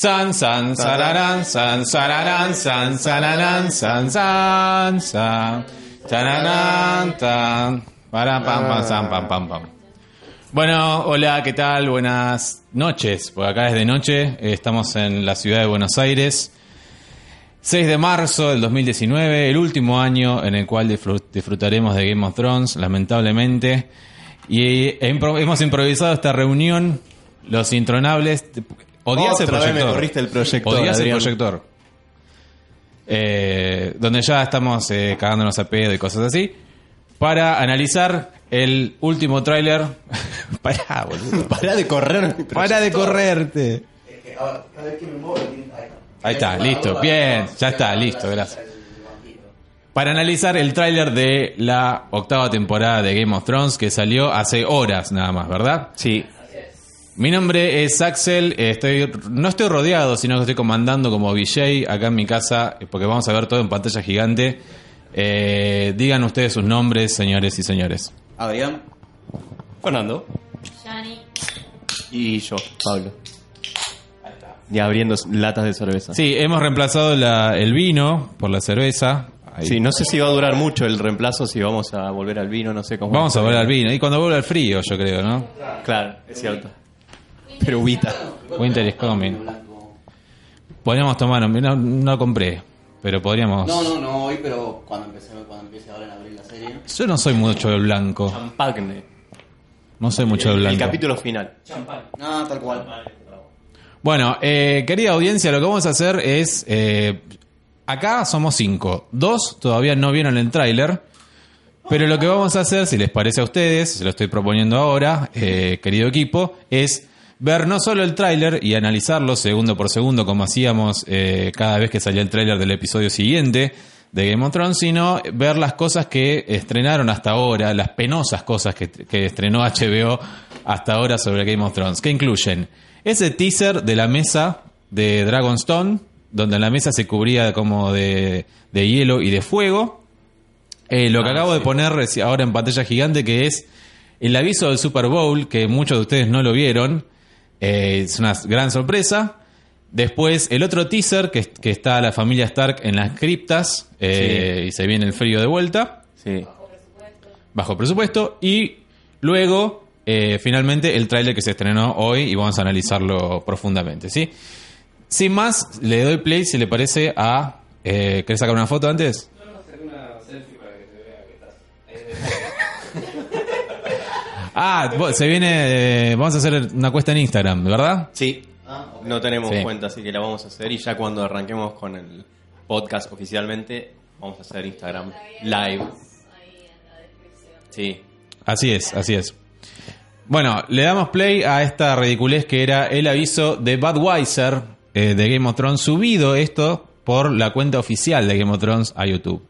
San, san, sararán, san, sararán, san, sararán, san, san, san. Tararán, tan. Para, pam, pam, san, pam, pam, pam. Bueno, hola, ¿qué tal? Buenas noches, porque acá es de noche, estamos en la ciudad de Buenos Aires. 6 de marzo del 2019, el último año en el cual disfrut- disfrutaremos de Game of Thrones, lamentablemente. Y hemos improvisado esta reunión, los intronables. Odias el Otra vez me proyector. corriste el proyector, Odias el Adrián. proyector. Eh, donde ya estamos eh, cagándonos a pedo y cosas así. Para analizar el último tráiler. Pará, boludo. Pará de correr. mi Para de correrte. Ahora, cada vez que me muevo, ahí está. Ahí está, listo. Bien, ya está, listo, gracias. Para analizar el tráiler de la octava temporada de Game of Thrones que salió hace horas nada más, ¿verdad? Sí. Mi nombre es Axel, estoy, no estoy rodeado, sino que estoy comandando como VJ acá en mi casa, porque vamos a ver todo en pantalla gigante. Eh, digan ustedes sus nombres, señores y señores. Adrián. Fernando. Yani. Y yo, Pablo. Y abriendo latas de cerveza. Sí, hemos reemplazado la- el vino por la cerveza. Ahí. Sí, no sé si va a durar mucho el reemplazo, si vamos a volver al vino, no sé cómo. Vamos a volver al vino. Y cuando vuelva al frío, yo creo, ¿no? Claro, es cierto. Pero. Winter is coming. Podríamos tomar, no, no compré, pero podríamos... No, no, no hoy, pero cuando empiece, cuando empiece ahora en abril la serie. Yo no soy mucho del blanco. Champagne. No soy mucho del El, blanco. capítulo final. No, tal cual. Bueno, eh, querida audiencia, lo que vamos a hacer es... eh, acá somos cinco. Dos todavía no vieron el tráiler. Pero lo que vamos a hacer, si les parece a ustedes, se lo estoy proponiendo ahora, eh, querido equipo, es ver no solo el tráiler y analizarlo segundo por segundo, como hacíamos eh, cada vez que salía el tráiler del episodio siguiente de Game of Thrones, sino ver las cosas que estrenaron hasta ahora, las penosas cosas que, que estrenó HBO hasta ahora sobre Game of Thrones, que incluyen ese teaser de la mesa de Dragonstone, donde la mesa se cubría como de, de hielo y de fuego, eh, lo que Ah, acabo de poner ahora en pantalla gigante, que es el aviso del Super Bowl, que muchos de ustedes no lo vieron. Eh, es una gran sorpresa. Después, el otro teaser, que, que está la familia Stark en las criptas, eh, y se viene el frío de vuelta, Sí. bajo presupuesto. Y luego, eh, finalmente, el tráiler que se estrenó hoy, y vamos a analizarlo profundamente, ¿sí? Sin más, le doy play, si le parece, a... Eh, ¿Querés sacar una foto antes? Ah, vos- se viene. eh, vamos a hacer una cuesta en Instagram, ¿verdad? Sí. No tenemos Sí. cuenta, así que la vamos a hacer. Y ya cuando arranquemos con el podcast oficialmente, vamos a hacer Instagram Live. Sí. Así es, así es. Bueno, le damos play a esta ridiculez que era el aviso de Budweiser eh, de Game of Thrones, subido esto por la cuenta oficial de Game of Thrones a YouTube.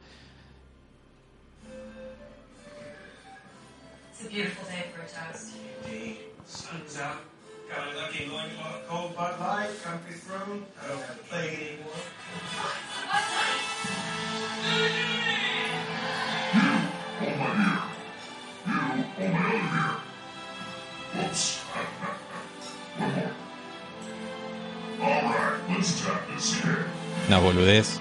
Una boludez.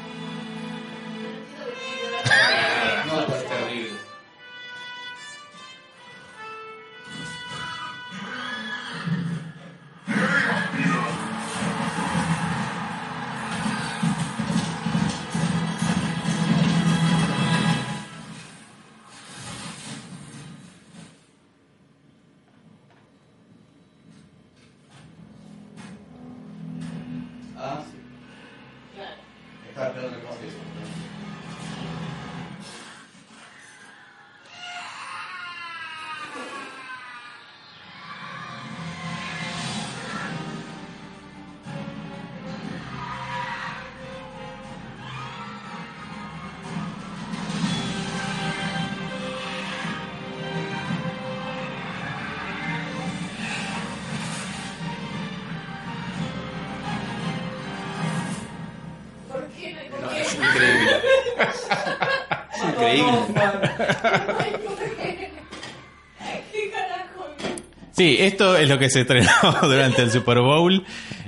Esto es lo que se estrenó durante el Super Bowl.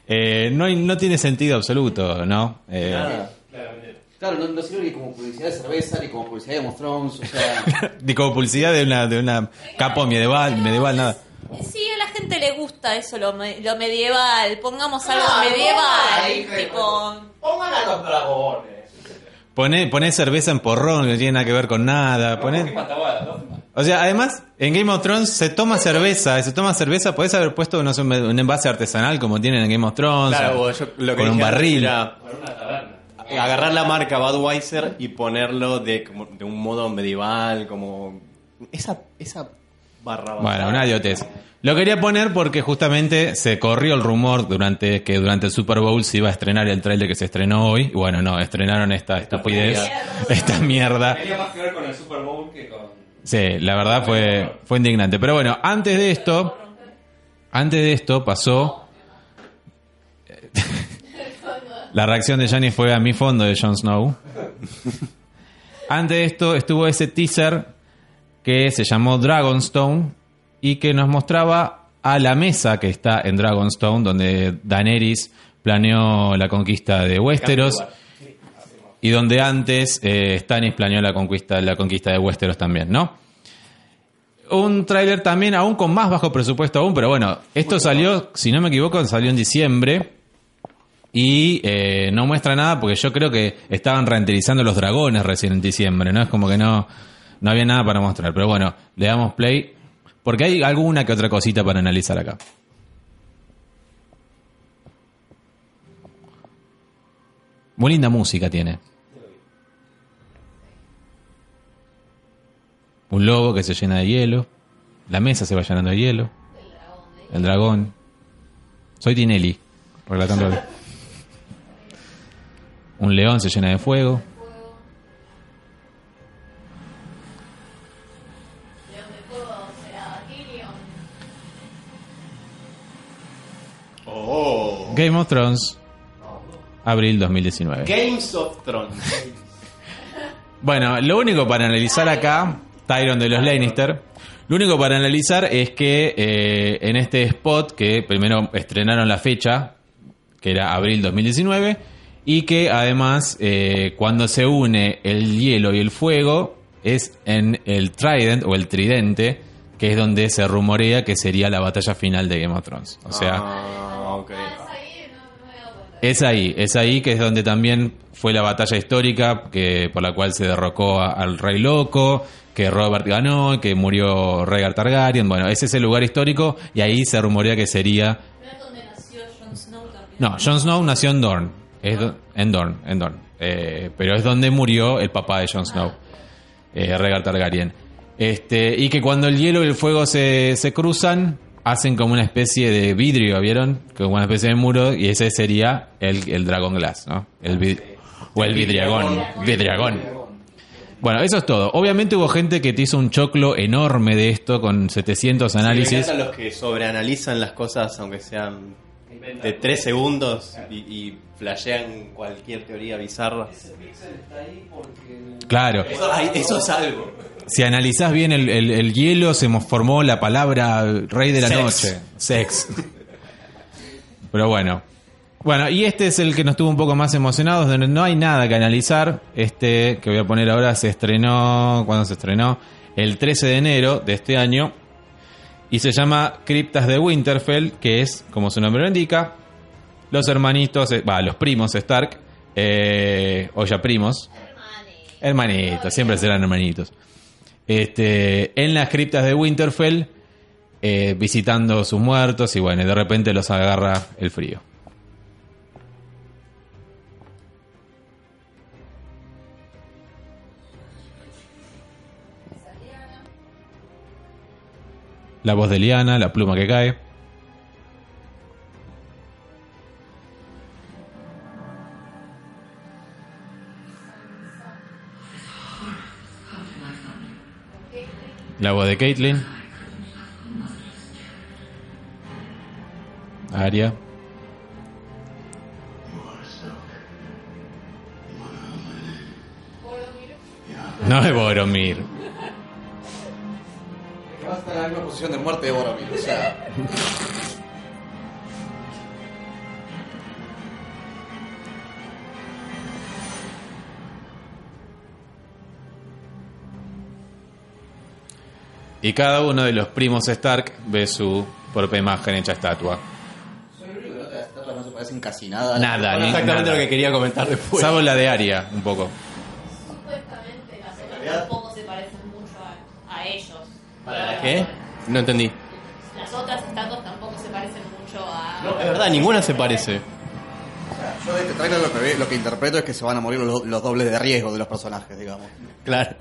Eh, no, hay- no tiene sentido absoluto, ¿no? Eh, Nada. Claro, no, no sirve ni como publicidad de cerveza, ni como publicidad de Thrones, o sea... ni como publicidad de una, de una capo medieval, medieval, nada. Sí, a la gente le gusta eso, lo, me- lo medieval. Pongamos algo Ah, medieval. tipo. Pongan a los dragones. Poné, poné cerveza en porrón, que no tiene nada que ver con nada. Poné... O sea, además, en Game of Thrones se toma cerveza, se toma cerveza, podés haber puesto no sé, un envase artesanal como tienen en Game of Thrones. Claro, o- yo lo que con un barril. era agarrar la marca Budweiser y ponerlo de, como, de un modo medieval, como esa esa barra Bueno, una idiotez. Lo quería poner porque justamente se corrió el rumor durante que durante el Super Bowl se iba a estrenar el trailer que se estrenó hoy. Y bueno, no, estrenaron esta estupidez, esta mierda. Tenía más que ver con el Super Bowl que con. Sí, la verdad fue, fue indignante. Pero bueno, antes de esto, antes de esto pasó. La reacción de Gianni fue a mi fondo de Jon Snow. Antes de esto estuvo ese teaser que se llamó Dragonstone y que nos mostraba a la mesa que está en Dragonstone, donde Daenerys planeó la conquista de Westeros y donde antes eh, Stannis planeó la conquista, la conquista de Westeros también, ¿no? Un tráiler también aún con más bajo presupuesto aún, pero bueno, esto salió, si no me equivoco, salió en diciembre y eh, no muestra nada porque yo creo que estaban reenterizando los dragones recién en diciembre, ¿no? Es como que no, no había nada para mostrar, pero bueno, le damos play porque hay alguna que otra cosita para analizar acá. Muy linda música tiene. Un logo que se llena de hielo. La mesa se va llenando de hielo. El dragón. Soy Tinelli, relatándolo. Un león se llena de fuego. Oh. Game of Thrones. Abril 2019. Games of Thrones. Bueno, lo único para analizar acá, Tyron de los Lannister, lo único para analizar es que eh, en este spot, que primero estrenaron la fecha, que era abril 2019, y que además eh, cuando se une el hielo y el fuego es en el Trident o el Tridente, que es donde se rumorea que sería la batalla final de Game of Thrones. O sea, Ah, es ahí, es ahí que es donde también fue la batalla histórica que por la cual se derrocó a- al rey loco, que Robert ganó, que murió Rhaegar Targaryen. Bueno, ese es el lugar histórico y ahí se rumorea que sería ¿No Jon Snow también? nació en Dorne. Es en Dorne, en Dorne. Eh, pero es donde murió el papá de Jon Snow, eh, Rhaegar Targaryen. Este, y que cuando el hielo y el fuego se, se cruzan, hacen como una especie de vidrio, ¿vieron? Como una especie de muro, y ese sería el, el Dragon Glass, ¿no? El vid- o el vidriagón. Vidriagón. Bueno, eso es todo. Obviamente hubo gente que te hizo un choclo enorme de esto con 700 Me análisis. encantan los que sobreanalizan las cosas, aunque sean de 3 segundos, y, y flashean cualquier teoría bizarra. Claro. Eso, eso es algo. Si analizás bien el, el- el hielo, se formó la palabra rey de la Sex. noche. Sex. Pero bueno. Bueno, y este es el que nos tuvo un poco más emocionados, donde no hay nada que analizar. Este que voy a poner ahora se estrenó, ¿cuándo se estrenó? El 13 de enero de este año. Y se llama Criptas de Winterfell, que es, como su nombre lo indica, los hermanitos, eh, va, los primos Stark, eh, o ya primos, Hermanitos, siempre serán hermanitos. Este, en las criptas de Winterfell, eh, visitando sus muertos y bueno, y de repente los agarra el frío. La voz de Liana, la pluma que cae. La voz de Caitlyn. Aria. No es Boromir va a estar en la misma posición de muerte ahora, amigo. O sea. Y cada uno de los primos Stark ve su propia imagen hecha estatua. Soy el que las no se parecen casi nada. Nada, ni Exactamente lo que quería comentar después. Salvo la de Aria, un poco. Qué? No entendí. Las otras estatuas tampoco se parecen mucho a. No, es verdad, ninguna se parece. Yo de este trailer lo que, ve- lo que interpreto es que se van a morir los, los dobles de riesgo de los personajes, digamos. Claro.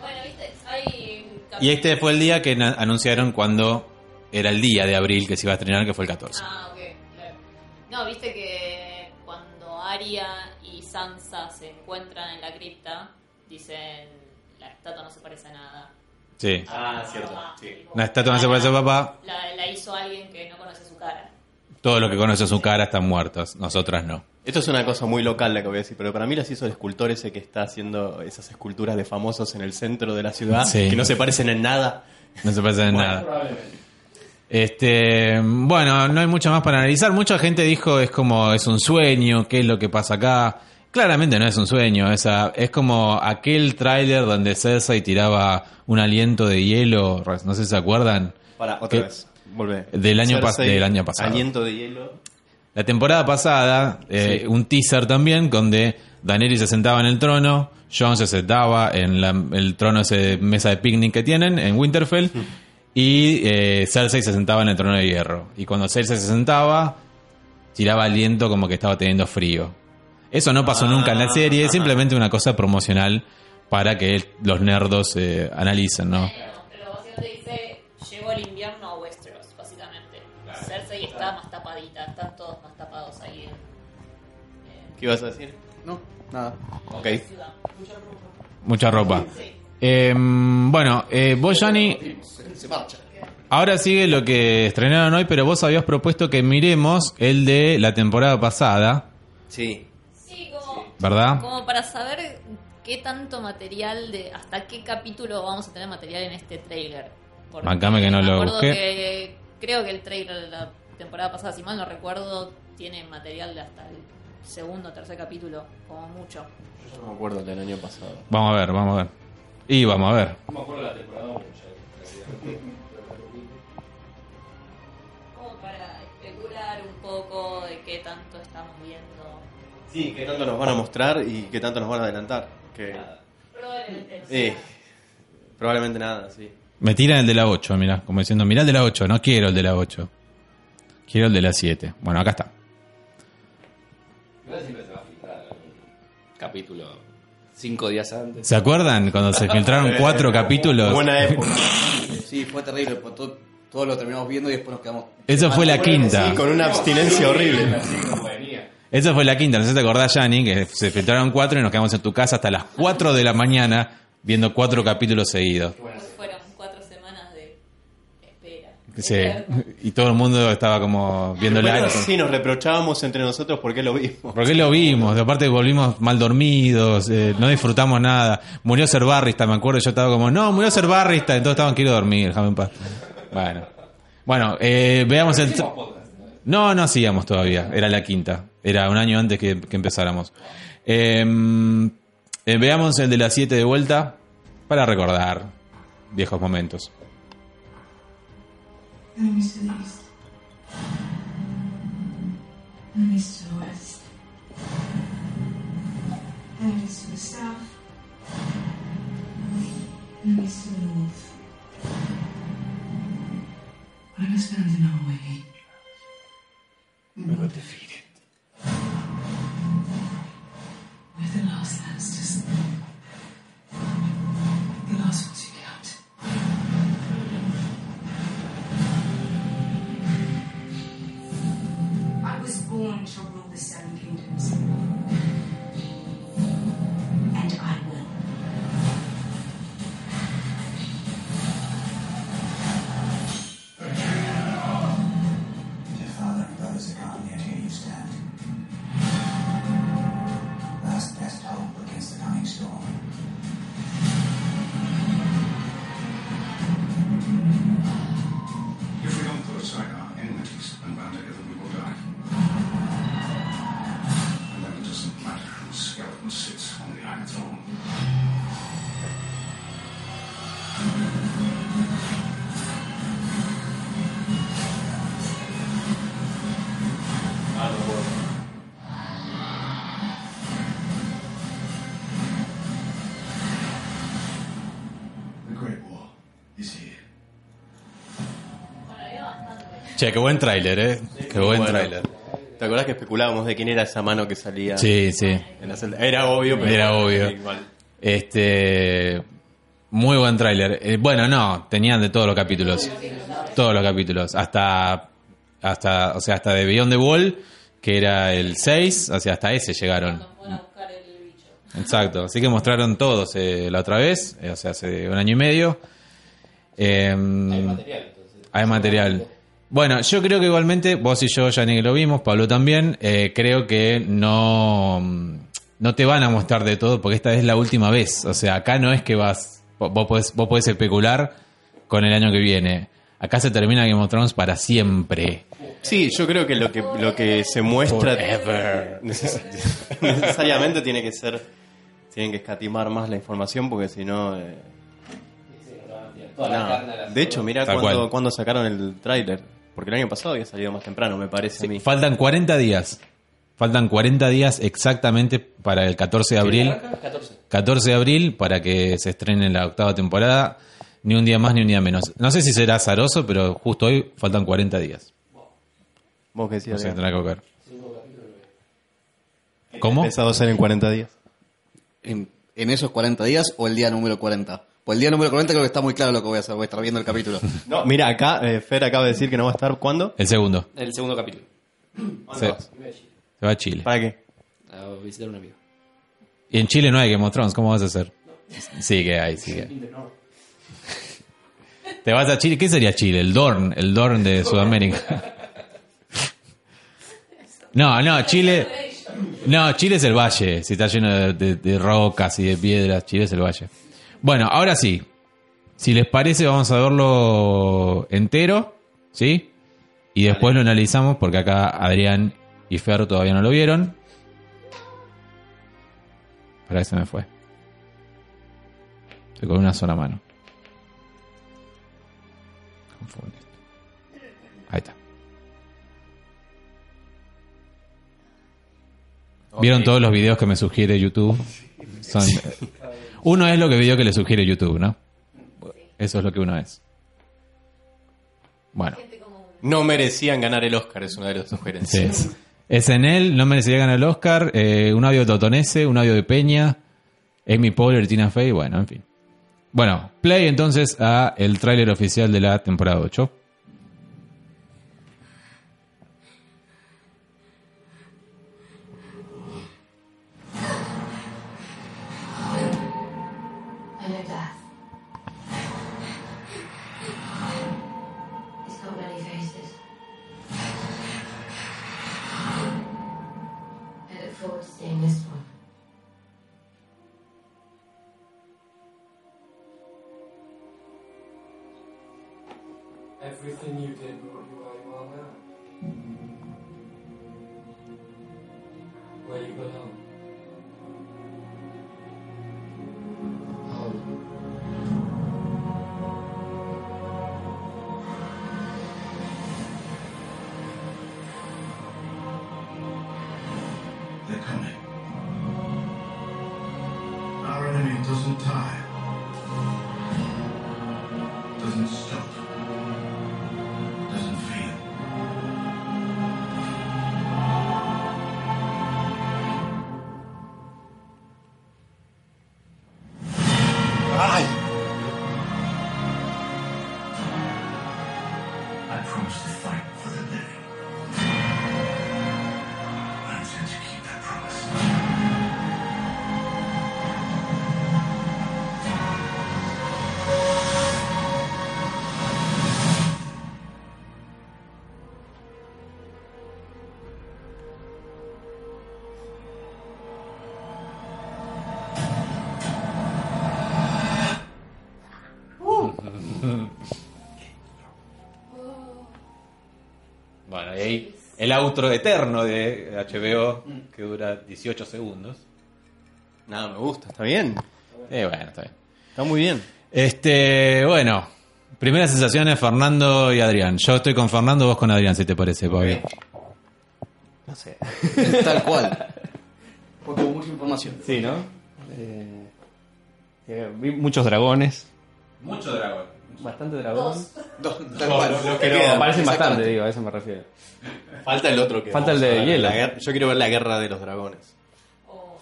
Bueno, viste, hay. Y este fue el día que na- anunciaron cuando era el día de abril que se iba a estrenar, que fue el 14. Ah, ok, claro. No, viste que cuando Arya y Sansa se encuentran en la cripta, dicen la estatua no se parece a nada. Sí. Ah, cierto. Sí. Una estatua no se parece a papá. La, la hizo alguien que no conoce su cara. Todos los que conocen su cara están muertos, nosotras no. Esto es una cosa muy local la que voy a decir, pero para mí las hizo el escultor ese que está haciendo esas esculturas de famosos en el centro de la ciudad, Sí. que no se parecen en nada. No se parecen en nada. Este, bueno, no hay mucho más para analizar. Mucha gente dijo es como es un sueño, qué es lo que pasa acá. Claramente no es un sueño, es, como aquel tráiler donde Cersei tiraba un aliento de hielo, no sé si se acuerdan. Para, otra vez. Volvé. Del año pas- Cersei, del año pasado. Aliento de hielo. La temporada pasada, eh, Sí. un teaser también, donde Daenerys se sentaba en el trono, Jon se sentaba en la- el trono ese mesa de picnic que tienen en Winterfell, y eh, Cersei se sentaba en el trono de hierro. Y cuando Cersei se sentaba, tiraba aliento como que estaba teniendo frío. Eso no pasó nunca en la serie, es simplemente una cosa promocional para que los nerdos eh, analicen, ¿no? Pero básicamente dice, llegó el invierno a Westeros, básicamente. Cersei está más tapadita, están todos más tapados ahí en, ¿Qué ibas a decir? No, nada. Ok. Mucha ropa. Sí. Eh, bueno, eh, vos, Johnny, se marcha. Ahora sigue lo que estrenaron hoy, pero vos habías propuesto que miremos el de la temporada pasada, Sí. ¿Verdad? como para saber qué tanto material, de hasta qué capítulo vamos a tener material en este trailer. Porque Bancame que no me lo busqué. que creo que el trailer de la temporada pasada, si mal no recuerdo, tiene material de hasta el segundo o tercer capítulo, como mucho. Yo no me acuerdo del año pasado. Vamos a ver, vamos a ver. Y vamos a ver. No me acuerdo de la temporada 1 ya. Como para especular un poco de qué tanto estamos viendo. Sí, qué tanto nos van a mostrar y qué tanto nos van a adelantar. Que... Probablemente. Eh, probablemente nada, sí. Me tiran el de la 8, mira, como diciendo, mirá el de la 8, no quiero el de la 8. Quiero el de la 7. Bueno, acá está. Siempre se va a filtrar algún capítulo cinco días antes. ¿Se acuerdan cuando se filtraron cuatro capítulos? Buena época. Sí, fue terrible. pues todo, todo lo terminamos viendo y después nos quedamos. Eso fue la quinta. Sí, con una abstinencia horrible. Esa fue la quinta, no sé si te acordás, Yanni, que se filtraron cuatro y nos quedamos en tu casa hasta las 4 de la mañana viendo cuatro capítulos seguidos. Fueron cuatro semanas de espera. Sí, y todo el mundo estaba como viendo la... Bueno, sí, nos reprochábamos entre nosotros porque lo vimos. ¿Por qué lo vimos? Aparte volvimos mal dormidos, eh, no disfrutamos nada. Murió Ser Barrista, me acuerdo, yo estaba como, no, murió Ser Barrista, entonces estaban, quiero dormir, déjame en paz. Bueno, bueno eh, veamos el... No, no hacíamos todavía, era la quinta, era un año antes que, empezáramos. Eh, eh, veamos el de las 7 de vuelta para recordar viejos momentos. We were defeated. We're the last Lannisters. The last ones you count. I was born to Che, qué buen tráiler, eh. Qué buen Bueno. tráiler. ¿Te acordás que especulábamos de quién era esa mano que salía Sí, sí. en la celda? Era obvio, pero Era obvio. Igual. Este. Muy buen tráiler. Eh, bueno, no, tenían de todos los capítulos. Todos los capítulos. Hasta. Hasta. O sea, hasta de Beyond the Wall, que era el 6, o sea, hasta ese llegaron. Cuando fueron a buscar el bicho. Exacto. Así que mostraron todos eh, la otra vez, eh, o sea, hace un año y medio. Eh, Hay material, entonces. hay material. Bueno, yo creo que igualmente, vos y yo ya ni que lo vimos, Pablo también, eh, creo que no, no te van a mostrar de todo porque esta es la última vez. O sea, acá no es que vas, vos podés, vos podés especular con el año que viene. Acá se termina Game of Thrones para siempre. Sí, yo creo que lo que, lo que se muestra neces- necesariamente tiene que ser, tienen que escatimar más la información porque si no... eh, no. De hecho, mira cuando, cuando sacaron el tráiler. Porque el año pasado había salido más temprano, me parece a mí. Faltan 40 días. Faltan 40 días exactamente para el 14 de abril. 14. 14 de abril para que se estrene la octava temporada. Ni un día más ni un día menos. No sé si será azaroso, pero justo hoy faltan 40 días. Vos que No decías, Adrián. tendrá que ver. ¿Cómo? Empezado a ser en 40 días. En, en esos 40 días o el día número 40. Pues el día número 40 creo que está muy claro lo que voy a hacer. Voy a estar viendo el capítulo. No, mira, acá eh, Fer acaba de decir que no va a estar. ¿Cuándo? El segundo. El segundo capítulo. Se, se va a Chile. ¿Para qué? A visitar a un amigo. Y en Chile no hay Game of Thrones. ¿Cómo vas a hacer? Sí que hay, sí que hay. Te vas a Chile. ¿Qué sería Chile? El Dorn. El Dorn de Sudamérica. No, no, Chile... No, Chile es el valle. Si está lleno de, de- de rocas y de piedras, Chile es el valle. Bueno, ahora sí. Si les parece, vamos a verlo entero, ¿sí? Y después lo analizamos porque acá Adrián y Fer todavía no lo vieron. Para se me fue. Estoy con una sola mano. Confunde. Ahí está. ¿Vieron todos los videos que me sugiere YouTube? Son, uno es lo que video que le sugiere YouTube, ¿no? Eso es lo que uno es. Bueno, No merecían ganar el Oscar, es una de las sí. sugerencias. Es en él, no merecía ganar el Oscar. eh, un audio de Totonese, un audio de Peña, Amy Poehler, Tina Fey, bueno, en fin. Bueno, play entonces a el tráiler oficial de la temporada 8. El outro eterno de HBO que dura 18 segundos. Nada, me gusta, está bien. Eh, bueno, está bien. Está muy bien. Este, bueno, primeras sensaciones Fernando y Adrián. Yo estoy con Fernando, vos con Adrián, si te parece, Pablo. No sé. Tal cual. Porque hubo mucha información. Sí, ¿no? Eh, eh, vi muchos dragones. Mucho dragón. Bastante dragón. No, tal cual. Lo que Pero queda. parecen bastante, Exactamente. digo, a eso me refiero. Falta el otro que Falta el vamos a de ver, hielo. la guerra- yo quiero ver la guerra de los dragones. O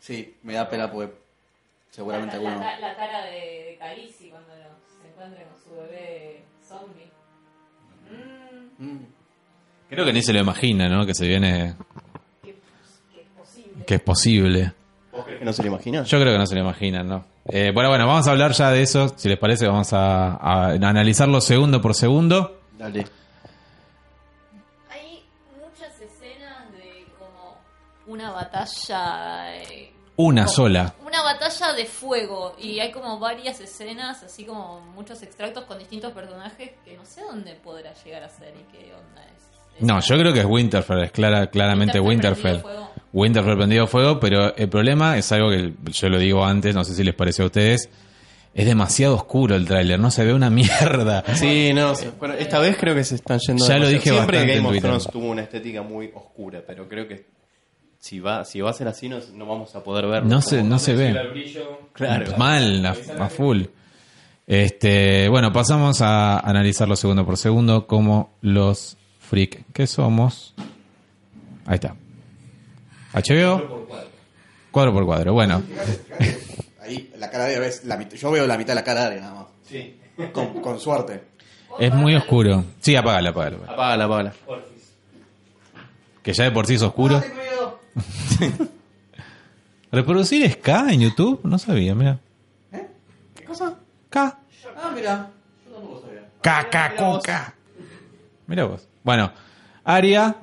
Sí, me da pena porque seguramente la, la- alguno. la- la cara de, de Khaleesi cuando se encuentra con su bebé zombie. Mm, Mm. Creo que ni se lo imagina, ¿no? Que se viene. que, que es posible. Que es posible. ¿Vos crees que no se lo imagina? Yo creo que no se lo imaginan, ¿no? Eh, bueno, bueno, vamos a hablar ya de eso. Si les parece, vamos a, a analizarlo segundo por segundo. Dale. Hay muchas escenas de como una batalla. eh, Una como- sola. Una batalla de fuego. Y hay como varias escenas, así como muchos extractos con distintos personajes que no sé dónde podrá llegar a ser y qué onda es. No, yo creo que es Winterfell, es clara, claramente Winterfell Winterfell. Winterfell prendido fuego, pero el problema es algo que yo lo digo antes, no sé si les pareció a ustedes. Es demasiado oscuro el tráiler, no se ve una mierda. Sí, no, bueno, esta vez creo que se están yendo. Ya lo dije Siempre bastante Game of Twitter. Thrones tuvo una estética muy oscura, pero creo que si va, si va a ser así no, no vamos a poder verlo. No se, no se ve. Brillo. Claro. Mal, a, a full. Este, bueno, pasamos a analizarlo segundo por segundo como los freak que somos. Ahí está. HBO. Cuadro por cuadro. Bueno, Ahí, la cara de Aria ves la mit- Yo veo la mitad de la cara de Aria nada más. Sí. Con, con suerte. es muy oscuro. Sí, apágala, apágala. apágala. Apágala, apágala. Que ya de por sí es oscuro. ¿Reproducir es K en YouTube? No sabía, mira. ¿Qué cosa? K. Ah, mira. K, K, Q, K. Mira vos. Bueno, Aria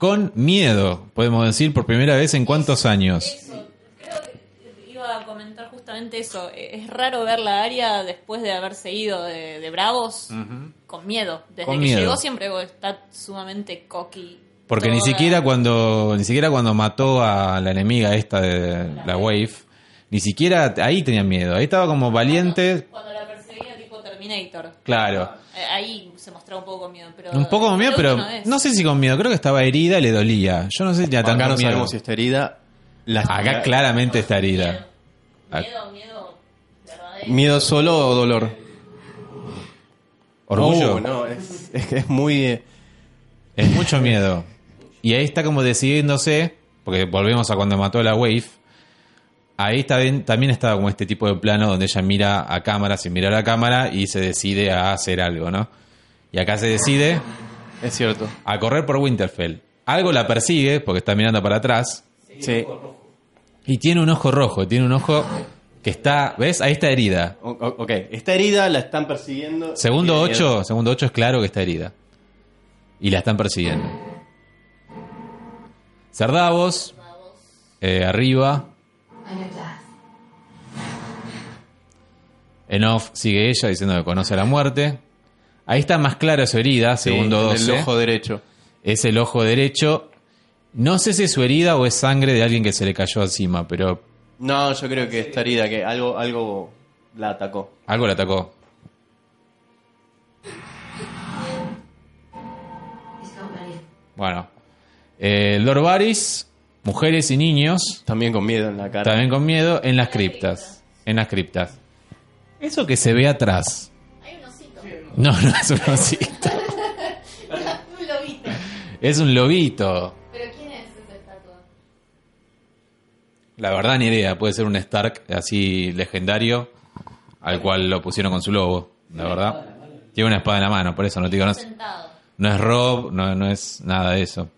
con miedo, podemos decir, por primera vez en cuántos años. Eso, creo que iba a comentar justamente eso. Es raro ver la área después de haberse ido de, de Bravos con miedo. Desde Con que miedo. llegó siempre está sumamente cocky. Porque ni siquiera cuando ni siquiera cuando mató a la enemiga esta de la Wave, ni siquiera ahí tenía miedo. Ahí estaba como valiente. Cuando la perseguía tipo Terminator. Claro. Eh, ahí se mostraba un poco con miedo. Pero Un poco con miedo, pero no sé si con miedo. Creo que estaba herida y le dolía. Yo no sé si Acá no miedo. sabemos si está herida. La- Acá claramente está herida. Miedo, miedo verdadero. ¿Miedo solo o dolor? Orgullo. Oh, no, es, es que es muy. eh, Es mucho miedo. Y ahí está como decidiéndose, porque volvemos a cuando mató a la Wave. Ahí bien- también estaba como este tipo de plano donde ella mira a cámara sin mirar a cámara y se decide a hacer algo, ¿no? Y acá se decide Es cierto. a correr por Winterfell. Algo la persigue porque está mirando para atrás Sí. y tiene un ojo rojo, tiene un ojo que está, ¿ves? Ahí está herida. O- ok, está herida, la están persiguiendo. Segundo Tiene miedo. 8, segundo 8 es claro que está herida. Y la están persiguiendo. Cerdavos, eh, arriba. En off sigue ella diciendo que conoce la muerte. Ahí está más clara su herida, Sí, segundo en 12. El ojo derecho. Es el ojo derecho. No sé si es su herida o es sangre de alguien que se le cayó encima, pero No, yo creo que está herida, que algo, algo la atacó. algo le atacó. Bueno, eh, Lord Varys, mujeres y niños, También con miedo en la cara. también con miedo, en las criptas. En las criptas. Eso que se ve atrás. Hay un osito. No, no es un osito. un lobito. Es un lobito. Pero ¿quién es esa estatua? La verdad, ni idea. Puede ser un Stark así legendario, al cual lo pusieron con su lobo. La verdad. Tiene una espada en la mano, por eso no te digo. No es, Sentado. no es Rob, no, no es nada de eso.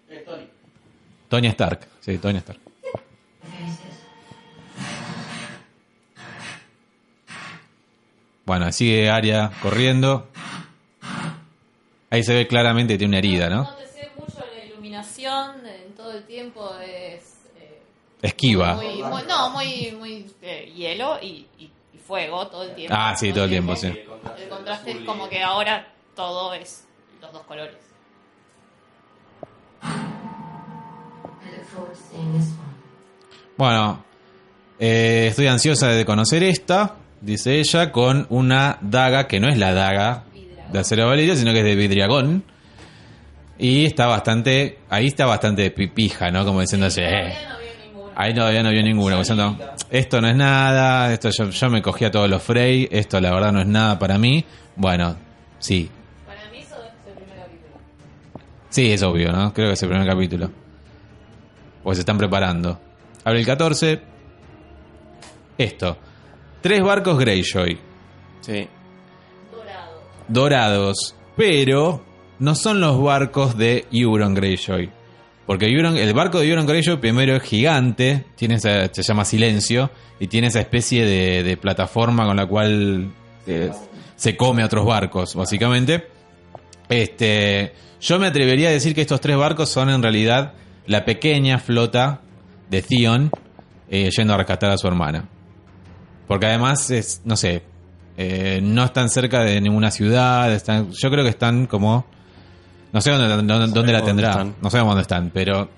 Tony Stark. Sí, Tony Stark. Bueno, sigue Aria corriendo. Ahí se ve claramente que tiene una herida, ¿no? No te sé mucho la iluminación en todo el tiempo es... eh, Esquiva. muy- muy- no, muy, muy eh, hielo y, y- y fuego todo el tiempo. Ah, sí, todo el tiempo, sí. El contraste es como que ahora todo es los dos colores. Bueno, eh, estoy ansiosa de conocer esta, dice ella, con una daga que no es la daga de acero valirio, sino que es de vidriagón. Y está bastante, ahí está bastante pipija, ¿no? Como diciéndose, eh. Todavía no vi ninguno. Ahí todavía no vio ninguno, como diciendo, esto no es nada, esto yo, yo me cogía todos los Frey, esto la verdad no es nada para mí. Bueno, Sí. Para mí eso es el primer capítulo. Sí, es obvio, ¿no? Creo que es el primer capítulo. Pues se están preparando. Abre el 14. Esto. Tres barcos Greyjoy. Sí. Dorado. Dorados. Pero no son los barcos de Euron Greyjoy. Porque Euron- el barco de Euron Greyjoy primero es gigante. Tiene esa- se llama Silencio. Y tiene esa especie de, de plataforma con la cual eh, se come a otros barcos, básicamente. Este, yo me atrevería a decir que estos tres barcos son en realidad la pequeña flota de Theon eh, yendo a rescatar a su hermana. Porque además es, no sé, eh, no están cerca de ninguna ciudad. Están, yo creo que están como, no sé dónde, dónde, la tendrá. No sabemos dónde están, pero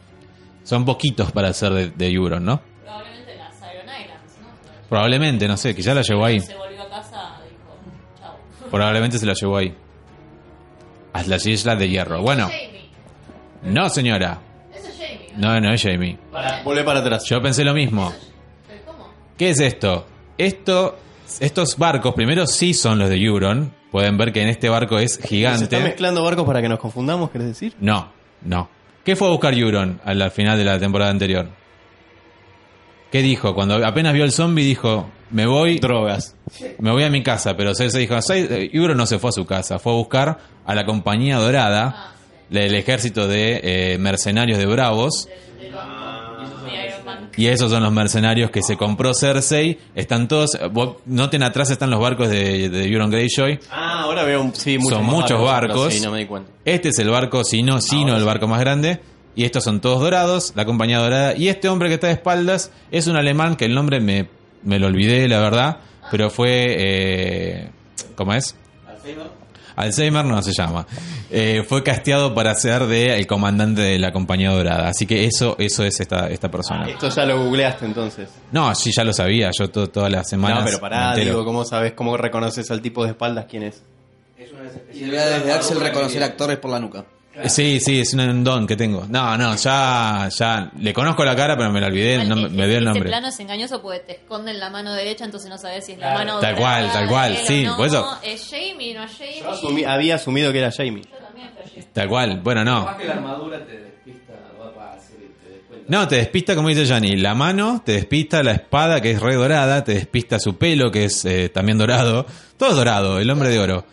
son poquitos para ser de, de Euron, ¿no? Probablemente las Iron Islands, ¿no? Probablemente, no sé, quizá la llevó ahí. Se volvió a casa, dijo, chao. Probablemente se la llevó ahí. A las islas de hierro. Bueno, no señora. No, no es Jamie. Volvé para atrás. Yo pensé lo mismo. ¿Pero cómo? ¿Qué es esto? Esto, estos barcos, primero sí son los de Euron. Pueden ver que en este barco es ¿Se está gigante. mezclando barcos para que nos confundamos, querés decir? No, no. ¿Qué fue a buscar Euron al, al final de la temporada anterior? ¿Qué dijo? Cuando apenas vio el zombie dijo, me voy, Drogas. me voy a mi casa. Pero Cersei dijo, "Sai- Euron no se fue a su casa, fue a buscar a la compañía dorada, del ejército de eh, mercenarios de bravos. Man. Y esos son los mercenarios que se compró Cersei. Están todos. vos Noten atrás están los barcos de, de Euron Greyjoy. Ah, ahora veo un- sí, muchos Son muchos barcos. Sí, no me di cuenta. Este es el barco Sino, Sino, el barco más grande. Y estos son todos dorados, la compañía dorada. Y este hombre que está de espaldas es un alemán que el nombre me, me lo olvidé, la verdad. Pero fue. Eh, ¿Cómo es? Alzheimer no se llama. Eh, fue casteado para ser de el comandante de la compañía dorada. Así que eso, eso es esta, esta persona. Esto ya lo googleaste entonces. No, sí, ya lo sabía. Yo to- todas las semanas. no, pero pará, digo, ¿cómo sabes, cómo reconoces al tipo de espaldas quién es? Y le desde Axel reconocer actores por la nuca. Eh, Sí, sí, es un don que tengo. No, no, ya, ya. Le conozco la cara, pero me la olvidé. No, me, me dio el Ese nombre. plano es engañoso porque te esconden la mano derecha, entonces no sabes si es la mano Tal cual, tal cual, sí, no. por eso- Es Jamie, no es Jamie. Yo asumí- había asumido que era Jamie. Yo también flashé. Tal cual. Bueno, no. Más que la armadura te despista, te. No, te despista, como dice Yanni, la mano, te despista la espada, que es re dorada, te despista su pelo, que es eh, también dorado. Todo es dorado, el hombre de oro.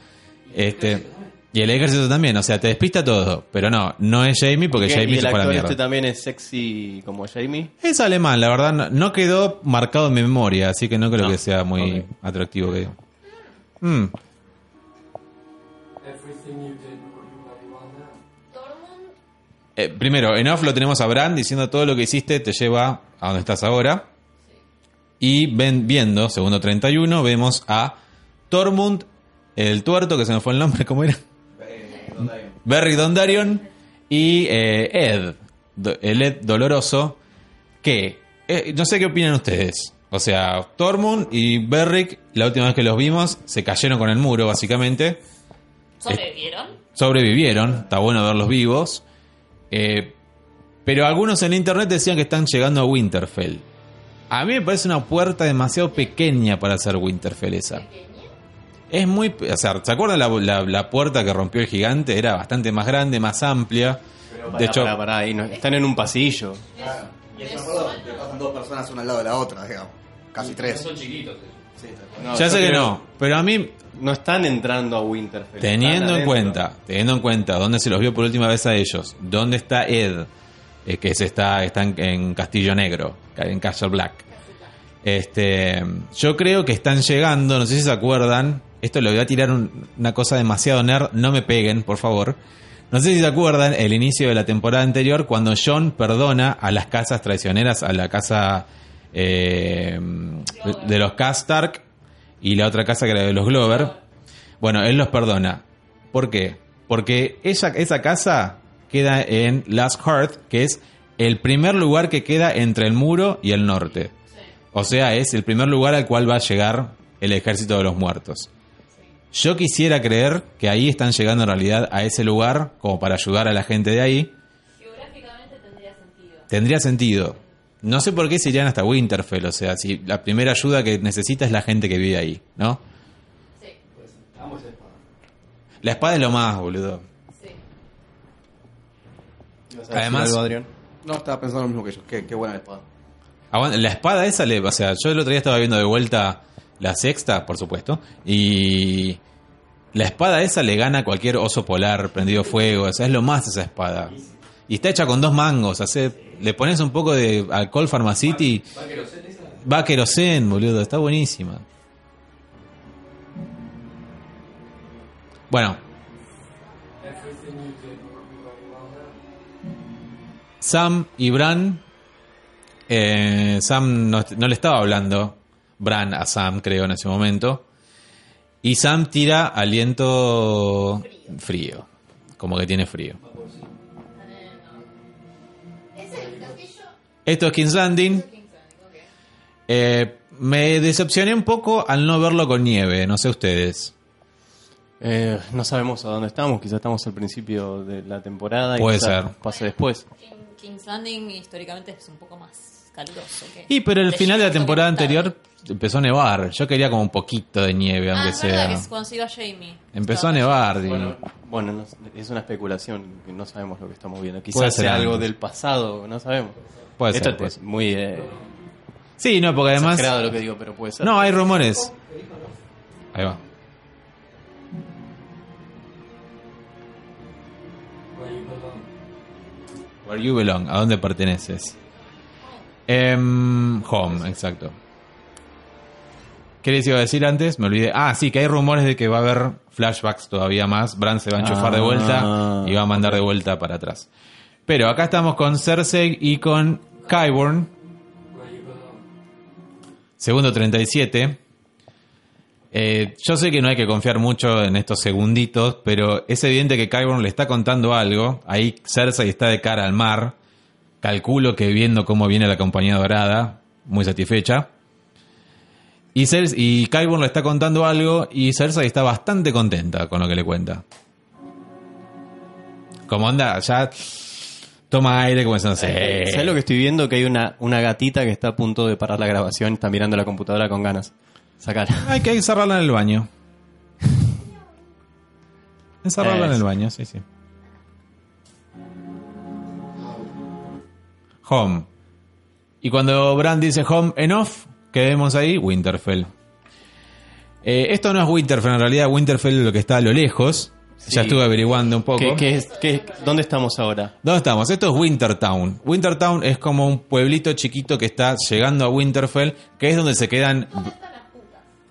Este. Y el ejército también, o sea, te despista todo. Pero no, no es Jamie porque. Jamie ¿Y el se fue a la actor mierda. este también es sexy como Jamie? Es alemán, la verdad, no, no quedó marcado en mi memoria, así que no creo No. que sea muy atractivo que Mm, eh, primero, en off lo tenemos a Bran diciendo todo lo que hiciste te lleva a donde estás ahora. Y ven, viendo, segundo 31, vemos a Tormund, el tuerto, que se me fue el nombre, ¿cómo era? Berry Dondarion y eh, Ed, el Ed doloroso, que eh, no sé qué opinan ustedes. O sea, Tormund y Berrick, la última vez que los vimos, se cayeron con el muro, básicamente. ¿sobrevivieron? Sobrevivieron, está bueno verlos vivos. Eh, pero algunos en internet decían que están llegando a Winterfell. A mí me parece una puerta demasiado pequeña para hacer Winterfell esa. Es muy... O sea, ¿se acuerdan la, la- la puerta que rompió el gigante? Era bastante más grande, más amplia. Pará, de hecho, pará, pará, ahí no- están en un pasillo. Y eso le pasan dos personas una al lado de la otra, digamos. Casi tres. Son chiquitos ellos. Sí. No, ya sé que no, pero a mí No están entrando a Winterfell. Teniendo en cuenta, teniendo en cuenta dónde se los vio por última vez a ellos, dónde está Ed, eh, que se está, está en, en Castillo Negro, en Castle Black. Este, yo creo que están llegando, no sé si se acuerdan, esto le voy a tirar un- una cosa demasiado nerd, no me peguen, por favor. No sé si se acuerdan el inicio de la temporada anterior cuando John perdona a las casas traicioneras, a la casa eh, de los Castark y la otra casa que era de los Glover. Bueno, él los perdona. ¿Por qué? Porque esa, esa casa queda en Last Hearth, que es el primer lugar que queda entre el muro y el norte. O sea, es el primer lugar al cual va a llegar el ejército de los muertos. Yo quisiera creer que ahí están llegando en realidad a ese lugar como para ayudar a la gente de ahí. Geográficamente tendría sentido. Tendría sentido. No sé por qué se irían hasta Winterfell, o sea, si la primera ayuda que necesita es la gente que vive ahí, ¿no? Sí. La espada es lo más, boludo. Sí. ¿Ibas a decir Además- algo, Adrián? No, estaba pensando lo mismo que yo. Qué, qué buena la espada. La espada esa, le, o sea, yo el otro día estaba viendo de vuelta la sexta, por supuesto, y la espada esa le gana a cualquier oso polar prendido fuego, o sea, es lo más esa espada. Y está hecha con dos mangos, le pones un poco de alcohol Pharmacity, va a querosén, boludo, está buenísima. Bueno. Sam y Bran eh, Sam no le estaba hablando, Bran a Sam, creo, en ese momento. Y Sam tira aliento frío. Como que tiene frío. ¿Es el castillo? Esto es King's Landing. Eh, me decepcioné un poco al no verlo con nieve, no sé ustedes. Eh, no sabemos a dónde estamos, quizás estamos al principio de la temporada y Puede ser. pase después. King- King's Landing históricamente es un poco más caluroso. que- Y pero el final de la temporada anterior empezó a nevar. Yo quería como un poquito de nieve, Ah, aunque es verdad sea. que es cuando se iba Jamie. Empezó a nevar. y- Bueno, bueno, no- es una especulación, no sabemos lo que estamos viendo. Puede Quizás ser sea algo del pasado, no sabemos. Puede Esto ser, puede es ser. muy eh, Sí, no, porque además. lo que digo, pero puede ser. No, hay rumores. Ahí va. Where you belong, ¿a dónde perteneces? Em, home, exacto. ¿Qué les iba a decir antes? Me olvidé. Ah, sí, que hay rumores de que va a haber flashbacks todavía más. Bran se va a enchufar de Ah, vuelta y va a mandar de vuelta para atrás. Pero acá estamos con Cersei y con Qyburn. Segundo 37. Eh, yo sé que no hay que confiar mucho en estos segunditos, pero es evidente que Qyburn le está contando algo. Ahí Cersei está de cara al mar. Calculo que viendo cómo viene la compañía dorada, muy satisfecha. Y, Cers y Qyburn le está contando algo y Cersei está bastante contenta con lo que le cuenta. Como anda, ya toma aire como diciendo, Eh. ¿Sabes lo que estoy viendo? Que hay una, una gatita que está a punto de parar la grabación, está mirando la computadora con ganas. Sacar. Hay que encerrarla en el baño. Encerrarla en el baño, sí, sí. Home. Y cuando Bran dice home en off, ¿qué vemos ahí? Winterfell. Eh, esto no es Winterfell, en realidad Winterfell es lo que está a lo lejos. Ya estuve averiguando un poco. ¿Qué, qué es- qué- ¿Dónde estamos ahora? ¿Dónde estamos? Esto es Wintertown. Wintertown es como un pueblito chiquito que está llegando a Winterfell, que es donde se quedan...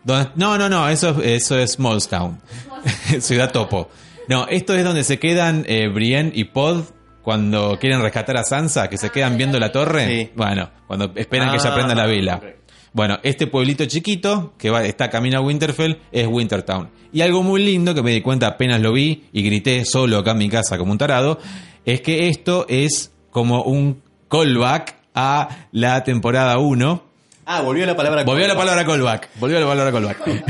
Donde- no, no, no, eso, es- eso es Smallstown. Ciudad Topo. No, esto es donde se quedan eh, Brienne y Pod cuando quieren rescatar a Sansa, que se quedan viendo la torre. Sí. Bueno, cuando esperan que ella Ah, prenda la vela. Bueno, este pueblito chiquito que va, está camino a Winterfell es Wintertown. Y algo muy lindo que me di cuenta apenas lo vi y grité solo acá en mi casa como un tarado, es que esto es como un callback a la temporada 1. Ah, volvió la palabra. Volvió la palabra callback. Volvió la palabra callback.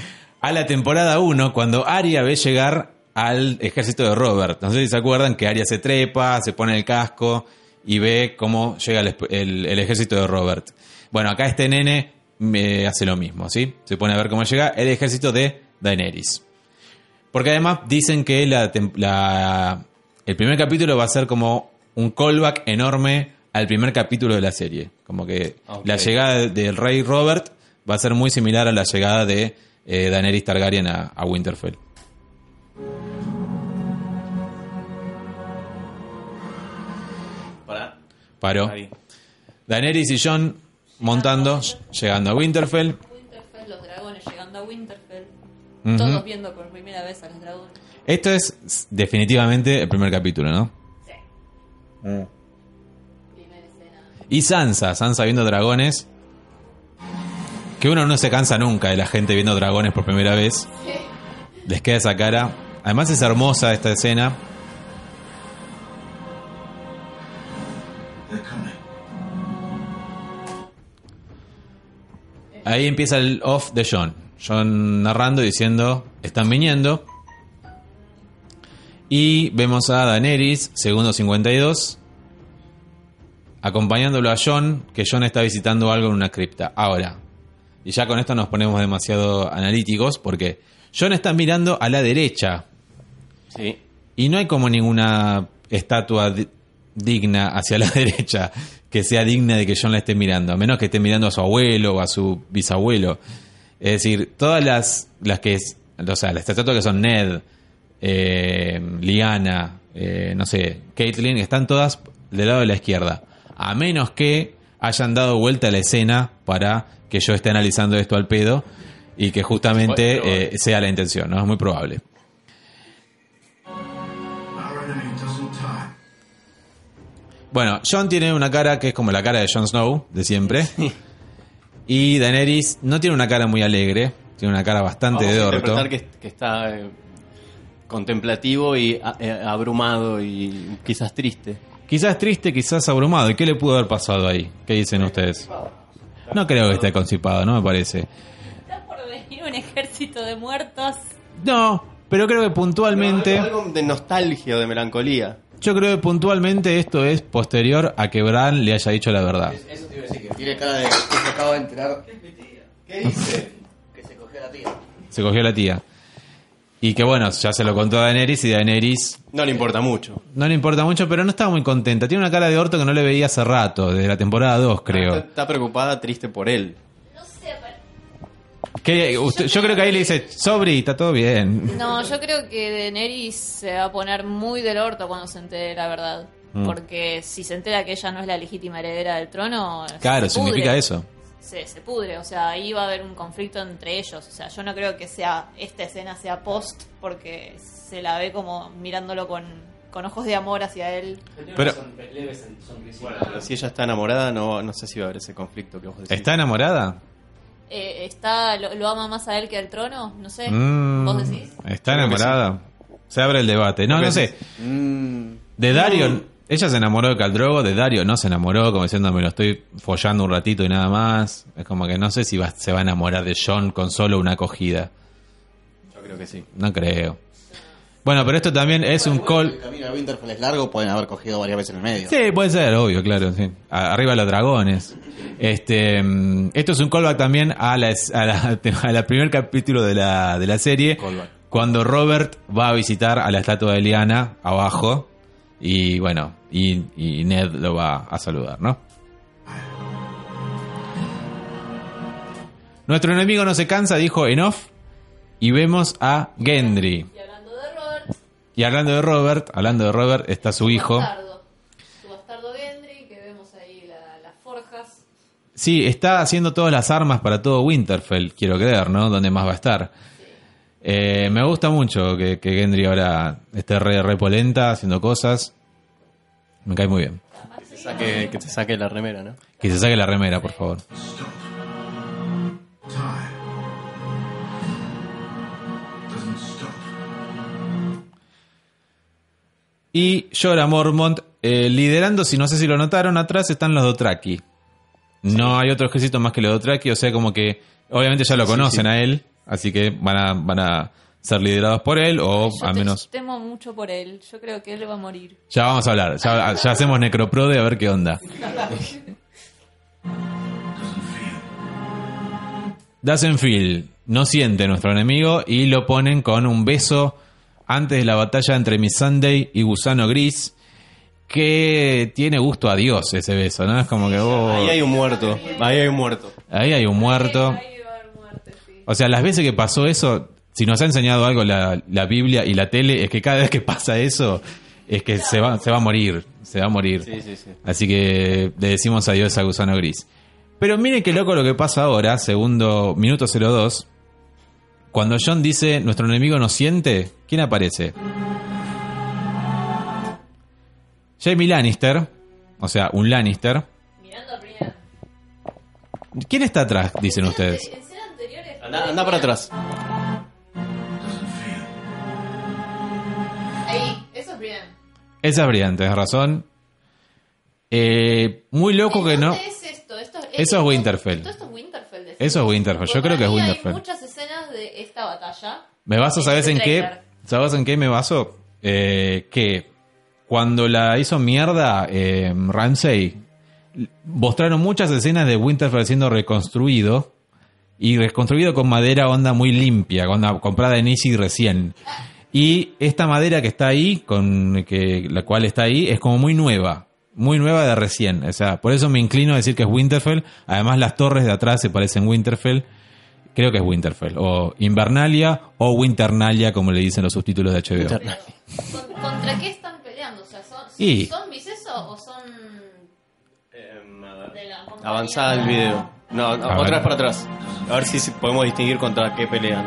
a la temporada 1, cuando Arya ve llegar al ejército de Robert. No sé si se acuerdan que Arya se trepa, se pone el casco y ve cómo llega el, el- el ejército de Robert. Bueno, acá este nene me hace lo mismo, ¿sí? Se pone a ver cómo llega el ejército de Daenerys. Porque además dicen que la, el primer capítulo va a ser como un callback enorme al primer capítulo de la serie. Como que Ok. la llegada del rey Robert va a ser muy similar a la llegada de eh, Daenerys Targaryen a, a Winterfell. Pará. Paró. Ahí. Daenerys y Jon montando, llegando a Winterfell. Winterfell, los dragones llegando a Winterfell. Todos viendo por primera vez a los dragones. Esto es definitivamente el primer capítulo, ¿no? Sí. Mm. Primera escena. Y Sansa, Sansa viendo dragones. Que uno no se cansa nunca de la gente viendo dragones por primera vez. Les queda esa cara. Además es hermosa esta escena. Ahí empieza el off de John. John narrando diciendo, están viniendo. Y vemos a Daenerys, segundo 52, acompañándolo a John, que John está visitando algo en una cripta. Ahora, y ya con esto nos ponemos demasiado analíticos, porque John está mirando a la derecha Sí. Y no hay como ninguna estatua di- digna hacia la derecha que sea digna de que John la esté mirando, a menos que esté mirando a su abuelo o a su bisabuelo. Es decir, todas las, las que es, o sea, las estatuas que son Ned, eh, Liana, eh, no sé, Caitlyn, están todas del lado de la izquierda. A menos que hayan dado vuelta a la escena para que yo esté analizando esto al pedo y que justamente Bueno, eh, sea la intención, ¿no? Es muy probable. Bueno, John tiene una cara que es como la cara de Jon Snow, de siempre. Y Daenerys no tiene una cara muy alegre, tiene una cara bastante Vamos de a orto. interpretar que, que está eh, contemplativo y a- eh, abrumado y quizás triste. Quizás triste, quizás abrumado. ¿Y qué le pudo haber pasado ahí? ¿Qué dicen ustedes? No creo que esté constipado, no me parece. Venir un ejército de muertos. No, pero creo que puntualmente... Algo de nostalgia o de melancolía. Yo creo que puntualmente esto es posterior a que Bran le haya dicho la verdad. Eso te iba a decir, que tiene cara de que se acaba de enterar ¿Qué dice? que se cogió a la tía. Se cogió la tía. Y que bueno, ya se lo contó a Daenerys y Daenerys No le importa mucho. no le importa mucho, pero no estaba muy contenta. Tiene una cara de orto que no le veía hace rato, desde la temporada 2 creo. Está, está preocupada, triste por él. Que usted- yo creo que ahí le dice, Sobri, está todo bien. No, yo creo que Daenerys se va a poner muy del orto cuando se entere la verdad. Mm. Porque si se entera que ella no es la legítima heredera del trono. Claro, se pudre. significa eso. Se, se pudre, o sea, ahí va a haber un conflicto entre ellos. O sea, yo no creo que sea esta escena sea post, porque se la ve como mirándolo con, con ojos de amor hacia él. Pero- Pero si ella está enamorada, no, no sé si va a haber ese conflicto que vos decís. ¿Está enamorada? Eh, está, lo, lo ama más a él que al trono? No sé. Mm, ¿Vos decís? ¿Está enamorada? Se abre el debate. No, no sé. Mm, De Dario, ella se enamoró de Caldrogo, de Dario no se enamoró, como diciendo me lo estoy follando un ratito y nada más. Es como que no sé si va- se va a enamorar de John con solo una acogida. Yo creo que sí. No creo. Bueno, pero esto también es un call. El camino a Winterfell es largo, pueden haber cogido varias veces en el medio. Sí, puede ser, obvio, claro. sí. Arriba los dragones. Este, mm, esto es un callback también a la, a la, a la primer capítulo de la, de la serie. Callback. Cuando Robert va a visitar a la estatua de Liana abajo. Y bueno, y, y Ned lo va a saludar, ¿no? Nuestro enemigo no se cansa, dijo en off. Y vemos a Gendry. Y hablando de Robert, Y hablando de Robert, hablando de Robert, está su hijo. bastardo. Su bastardo Gendry, que vemos ahí la- las forjas. Sí, está haciendo todas las armas para todo Winterfell, quiero creer, ¿no? Donde más va a estar. Eh, me gusta mucho que, que Gendry ahora esté re, repolenta haciendo cosas. Me cae muy bien. Que te saque, que te saque la remera, ¿no? Que se saque la remera, por favor. Y Jorah Mormont eh, liderando, si no sé si lo notaron, atrás están los Dothraki. No hay otro ejército más que los Dothraki, o sea, como que obviamente ya lo conocen a él, así que van a, van a ser liderados por él, o Yo al te- menos... temo mucho por él. Yo creo que él va a morir. Ya vamos a hablar, ya, ya hacemos Necroprode a ver qué onda. Doesn't feel. No siente nuestro enemigo y lo ponen con un beso antes de la batalla entre Miss Sunday y Gusano Gris que tiene gusto a Dios ese beso, ¿no? Es como que oh, Ahí hay un muerto. Ahí hay un muerto. ahí hay un muerto. Ahí va a haber muerte, sí. O sea, las veces que pasó eso, si nos ha enseñado algo la, la Biblia y la tele, es que cada vez que pasa eso, es que se va, se va a morir, se va a morir. Sí, sí, sí. Así que le decimos adiós a Gusano Gris. Pero miren qué loco lo que pasa ahora, segundo minuto 02. Cuando John dice nuestro enemigo nos siente, ¿quién aparece? Jamie Lannister, o sea, un Lannister. Mirando. ¿Quién está atrás? Dicen En ustedes. Anda, anda para atrás. Doesn't feel. Ahí, eso es Brienne. Esa es brillante, tienes razón. Eh, muy loco que no. ¿Dónde es esto? Esto, Eso es Winterfell. Esto, esto es Winterfell. decís. Eso es Winterfell, yo Porque creo que es Winterfell. Hay muchas escenas de esta batalla. ¿Me baso, sabes en qué? ¿Sabes en qué me baso? Eh, que cuando la hizo mierda eh, Ramsey, mostraron muchas escenas de Winterfell siendo reconstruido y reconstruido con madera onda muy limpia, onda comprada en Easy recién. Y esta madera que está ahí, con que la cual está ahí, es como muy nueva. Muy nueva de recién. O sea, por eso me inclino a decir que es Winterfell. Además, las torres de atrás se parecen Winterfell. Creo que es Winterfell. O Invernalia o Winternalia, como le dicen los subtítulos de HBO. ¿Con- ¿Contra qué están peleando? O sea, ¿son, Y- zombies eso o son de la compañía? Avanzada el video. No, no, A otra ver. vez para atrás. A ver si si podemos distinguir contra qué pelean.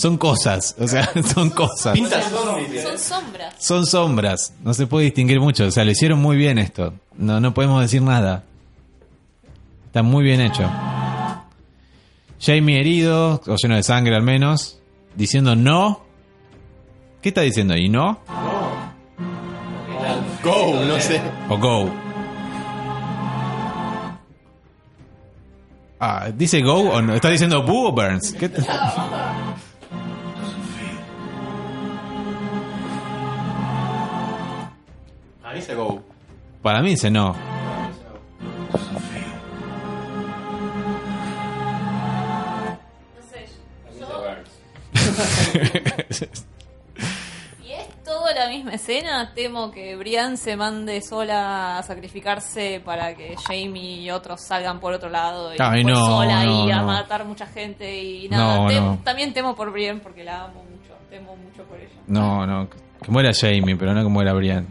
Son cosas. O sea, son cosas. Pintas Son sombras. Son sombras. No se puede distinguir mucho. O sea, lo hicieron muy bien esto. No, no podemos decir nada. Está muy bien hecho. Jamie herido, o lleno de sangre al menos, diciendo no. ¿Qué está diciendo ahí? ¿No? Go, no sé. ¿O go? Ah, ¿dice go o no? ¿Está diciendo boo o burns? ¿Qué te- A mí se go. Para mí dice no. No Si es toda la misma escena, temo que Brian se mande sola a sacrificarse para que Jamie y otros salgan por otro lado y Ay, después no, sola no, y a no. matar mucha gente y nada. No, Tem- no. También temo por Brian porque la amo mucho, temo mucho por ella. No, no. Que muera Jamie, pero no que muera Brian.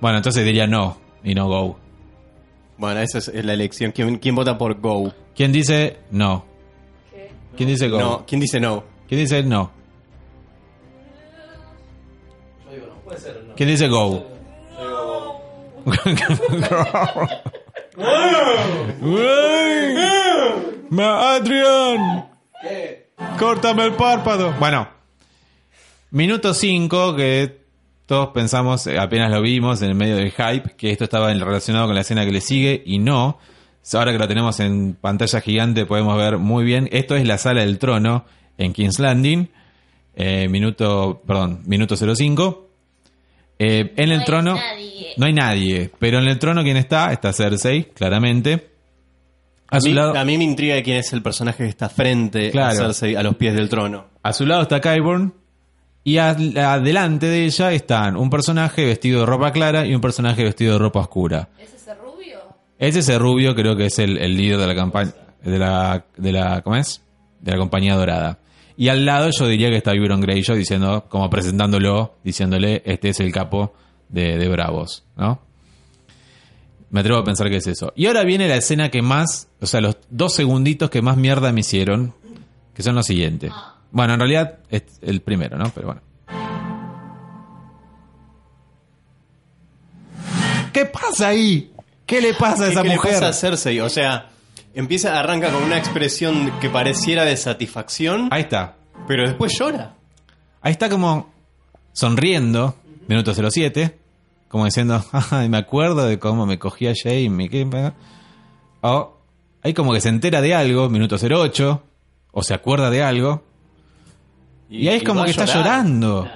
Bueno, entonces diría no y no go. Bueno, esa es es la elección. ¿Quién, quién vota por go? ¿Quién dice no? ¿Qué? ¿Quién dice go? No, ¿quién dice no? ¿Quién dice no? ¿Quién dice go? ¡Ma Adrian! ¡Córtame el párpado! Bueno, minuto 5 que todos pensamos, eh, apenas lo vimos en el medio del hype, que esto estaba relacionado con la escena que le sigue y no. Ahora que lo tenemos en pantalla gigante podemos ver muy bien. Esto es la sala del trono en King's Landing. Eh, minuto, perdón, minuto 05. Eh, en el trono nadie. no hay nadie, pero en el trono quién está? Está Cersei, claramente. A A su mí, lado, a mí me intriga quién es el personaje que está frente Claro. a Cersei a los pies del trono. a su lado está Qyburn y a- adelante de ella están un personaje vestido de ropa clara y un personaje vestido de ropa oscura. ¿Es ese rubio? Ese ese rubio creo que es el, el líder de la campaña de la de la ¿cómo es? De la compañía dorada. Y al lado yo diría que está Euron Greyjoy diciendo como presentándolo, diciéndole este es el capo de, de Bravos, ¿no? Me atrevo a pensar que es eso. Y ahora viene la escena que más, o sea, los dos segunditos que más mierda me hicieron, que son los siguientes. Bueno, en realidad es el primero, ¿no? Pero bueno. ¿Qué pasa ahí? ¿Qué le pasa a ¿Qué, esa qué le mujer? pasa a Cersei? O sea, empieza, arranca con una expresión que pareciera de satisfacción, Ahí está. pero después llora. Ahí está como sonriendo, minuto 07, como diciendo, ay, me acuerdo de cómo me cogía Jamie. ¿qué? O ahí como que se entera de algo, minuto 08, o se acuerda de algo, y, ahí es como que está llorando.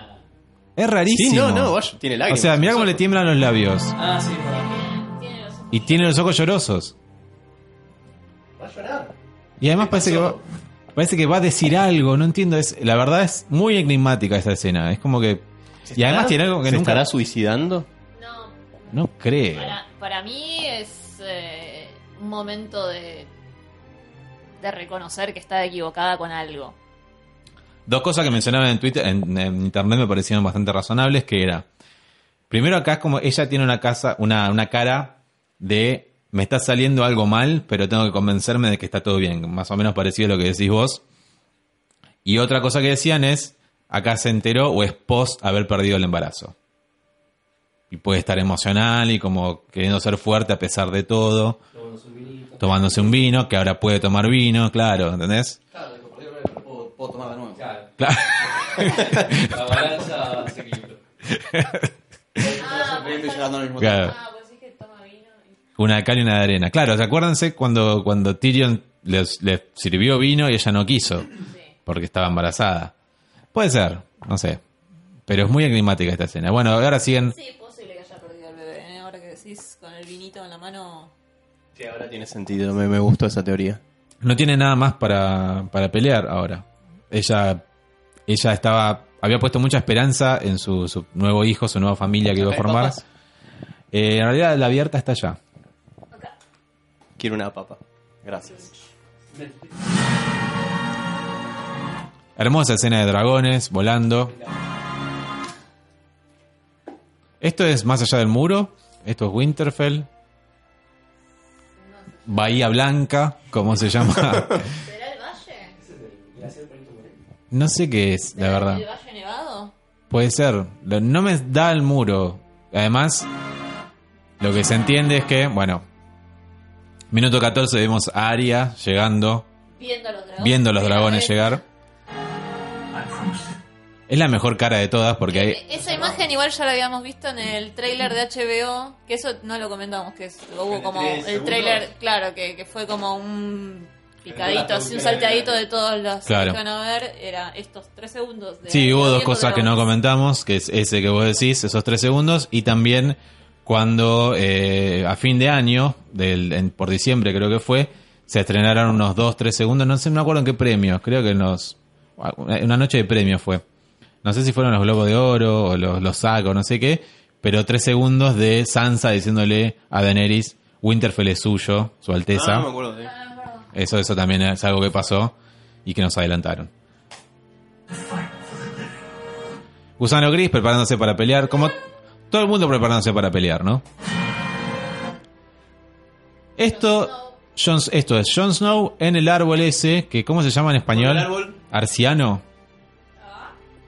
Es rarísimo. Sí, no, no, tiene O lágrimas. sea, mira cómo le tiemblan los labios. Ah, sí, perdón. Tiene los ojos. Y tiene los ojos llorosos. Llorar. Y además parece que, va, parece que va a decir algo, no entiendo. Es, la verdad es muy enigmática esta escena. Es como que... Y además tiene algo que ¿Se nunca... estará suicidando? No, No creo. para, para mí es eh, un momento de, de reconocer que está equivocada con algo. Dos cosas que mencionaban en Twitter, en, en internet me parecieron bastante razonables, que era, primero acá es como ella tiene una casa, una, una cara de me está saliendo algo mal, pero tengo que convencerme de que está todo bien, más o menos parecido a lo que decís vos. Y otra cosa que decían es, acá se enteró o es post haber perdido el embarazo. Y puede estar emocional y como queriendo ser fuerte a pesar de todo. Tomándose un vino, que ahora puede tomar vino, claro, ¿entendés? Claro, puedo, puedo tomar de nuevo. Claro. Claro. La balanza se equilibró. Ah, Claro. ah, pues sí que toma vino. y- Una de cal y una de arena. Claro, ¿se acuérdense cuando, cuando Tyrion les, les sirvió vino y ella no quiso? Porque estaba embarazada. Puede ser, no sé. Pero es muy enigmática esta escena. Bueno, ahora siguen. Sí, es posible que haya perdido el bebé. ¿eh? Ahora que decís con el vinito en la mano. Sí, ahora tiene sentido, me, me gustó esa teoría. No tiene nada más para, para pelear ahora. ella, ella estaba, había puesto mucha esperanza en su, su nuevo hijo, su nueva familia que iba a formar. Eh, en realidad la abierta está allá. Quiero una papa. Gracias. Hermosa escena de dragones volando. Esto es más allá del muro. Esto es Winterfell. Bahía Blanca, como se llama. ¿Será el valle? No sé qué es, la verdad. ¿El valle nevado? Puede ser. Lo- No me da el muro. Además, lo que se entiende es que, bueno, minuto 14 vemos a Arya llegando, Viendo a los dragones. viendo a los dragones llegar. Es la mejor cara de todas porque hay... E- Esa imagen igual ya la habíamos visto en el tráiler de HBO, que eso no lo comentamos, que es- hubo como el tráiler, claro, que, que fue como un picadito, así un salteadito de todos los Claro. que van a ver, era estos tres segundos. De Sí, hubo dos cosas que no comentamos, que es ese que vos decís, esos tres segundos, y también cuando eh, a fin de año, del, en- por diciembre creo que fue, se estrenaron unos dos, tres segundos, no sé, no me acuerdo en qué premios, creo que en los... Una noche de premios fue. No sé si fueron los Globos de Oro o los, los SAC o no sé qué, pero tres segundos de Sansa diciéndole a Daenerys, Winterfell es suyo, su alteza. Ah, no me acuerdo de Eso, eso también es algo que pasó y que nos adelantaron. Gusano Gris preparándose para pelear, como todo el mundo preparándose para pelear, ¿no? Esto, Jon- esto es Jon Snow en el árbol ese, que ¿cómo se llama en español? ¿El árbol? Arciano.